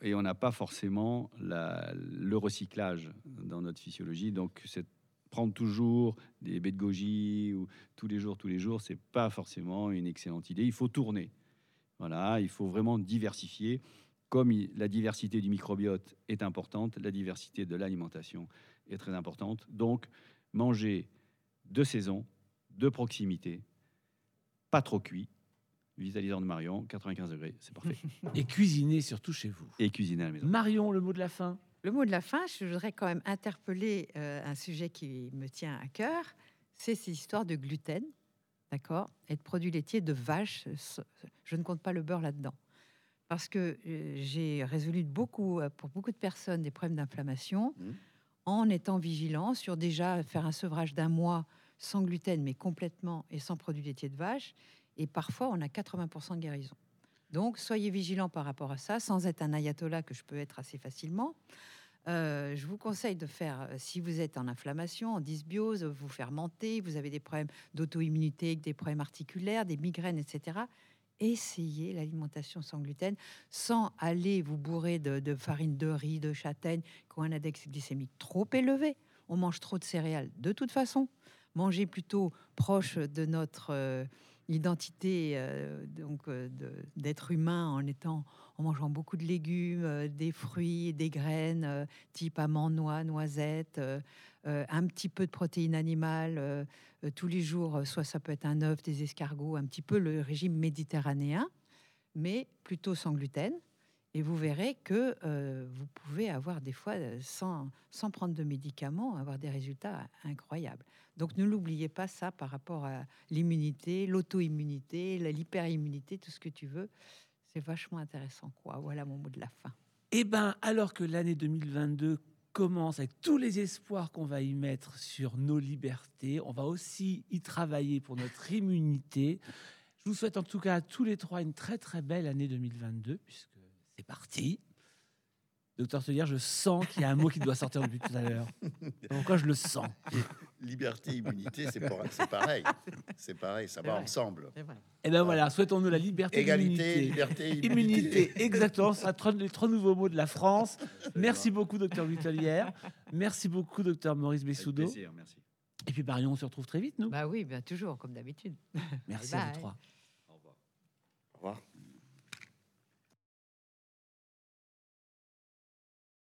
et on n'a pas forcément la- le recyclage dans notre physiologie. Donc, c'est prendre toujours des baies de goji ou tous les jours, tous les jours, c'est pas forcément une excellente idée. Il faut tourner. Voilà, il faut vraiment diversifier. Comme la diversité du microbiote est importante, la diversité de l'alimentation est très importante. Donc, manger de saison, de proximité, pas trop cuit. Vitalisant de Marion, 95 degrés, c'est parfait. Et cuisiner surtout chez vous. Et cuisiner à la maison. Marion, le mot de la fin? Le mot de la fin, je voudrais quand même interpeller euh, un sujet qui me tient à cœur, c'est cette histoire de gluten. d'accord, et de produits laitiers de vache. Je ne compte pas le beurre là-dedans. Parce que euh, j'ai résolu beaucoup, euh, pour beaucoup de personnes des problèmes d'inflammation Mhm. en étant vigilant sur déjà faire un sevrage d'un mois sans gluten, mais complètement et sans produits laitiers de vache. Et parfois, on a 80% de guérison. Donc, soyez vigilants par rapport à ça, sans être un ayatollah que je peux être assez facilement. Euh, je vous conseille de faire, si vous êtes en inflammation, en dysbiose, vous fermentez, vous avez des problèmes d'auto-immunité, des problèmes articulaires, des migraines, etc. Essayez l'alimentation sans gluten, sans aller vous bourrer de, farine de riz, de châtaigne, qui ont un index glycémique trop élevé. On mange trop de céréales de toute façon. Mangez plutôt proche de notre euh, identité euh, donc euh, d'être humain en étant en mangeant beaucoup de légumes, des fruits, des graines, type amandes, noix, noisettes, un petit peu de protéines animales euh, euh, tous les jours. euh, Soit ça peut être un œuf, des escargots, un petit peu le régime méditerranéen, mais plutôt sans gluten. Et vous verrez que euh, vous pouvez avoir des fois, euh, sans, sans prendre de médicaments, avoir des résultats incroyables. Donc ne l'oubliez pas ça par rapport à l'immunité, l'auto-immunité, la- l'hyperimmunité, tout ce que tu veux. C'est vachement intéressant. quoi. Voilà mon mot de la fin. Eh ben, alors que l'année 2022 commence avec tous les espoirs qu'on va y mettre sur nos libertés, on va aussi y travailler pour notre immunité. Je vous souhaite en tout cas à tous les trois une très très belle année 2022 puisque c'est parti. Docteur Telière, je sens qu'il y a un mot qui doit sortir depuis tout à l'heure. Pourquoi je le sens? Liberté, immunité, c'est pour- c'est pareil. C'est pareil, ça va vrai. ensemble. Eh ben voilà, souhaitons-nous la liberté, Égalité, l'immunité. liberté, immunité. Immunité, exactement. Trois- les trois nouveaux mots de la France. Merci beaucoup, docteur Vitelière. Merci beaucoup, docteur Maurice Avec Bessoudo. plaisir, merci. Et puis, Marion, on se retrouve très vite, nous. Bah oui, bien toujours, comme d'habitude. Merci à bye. vous trois. Au revoir. Au revoir.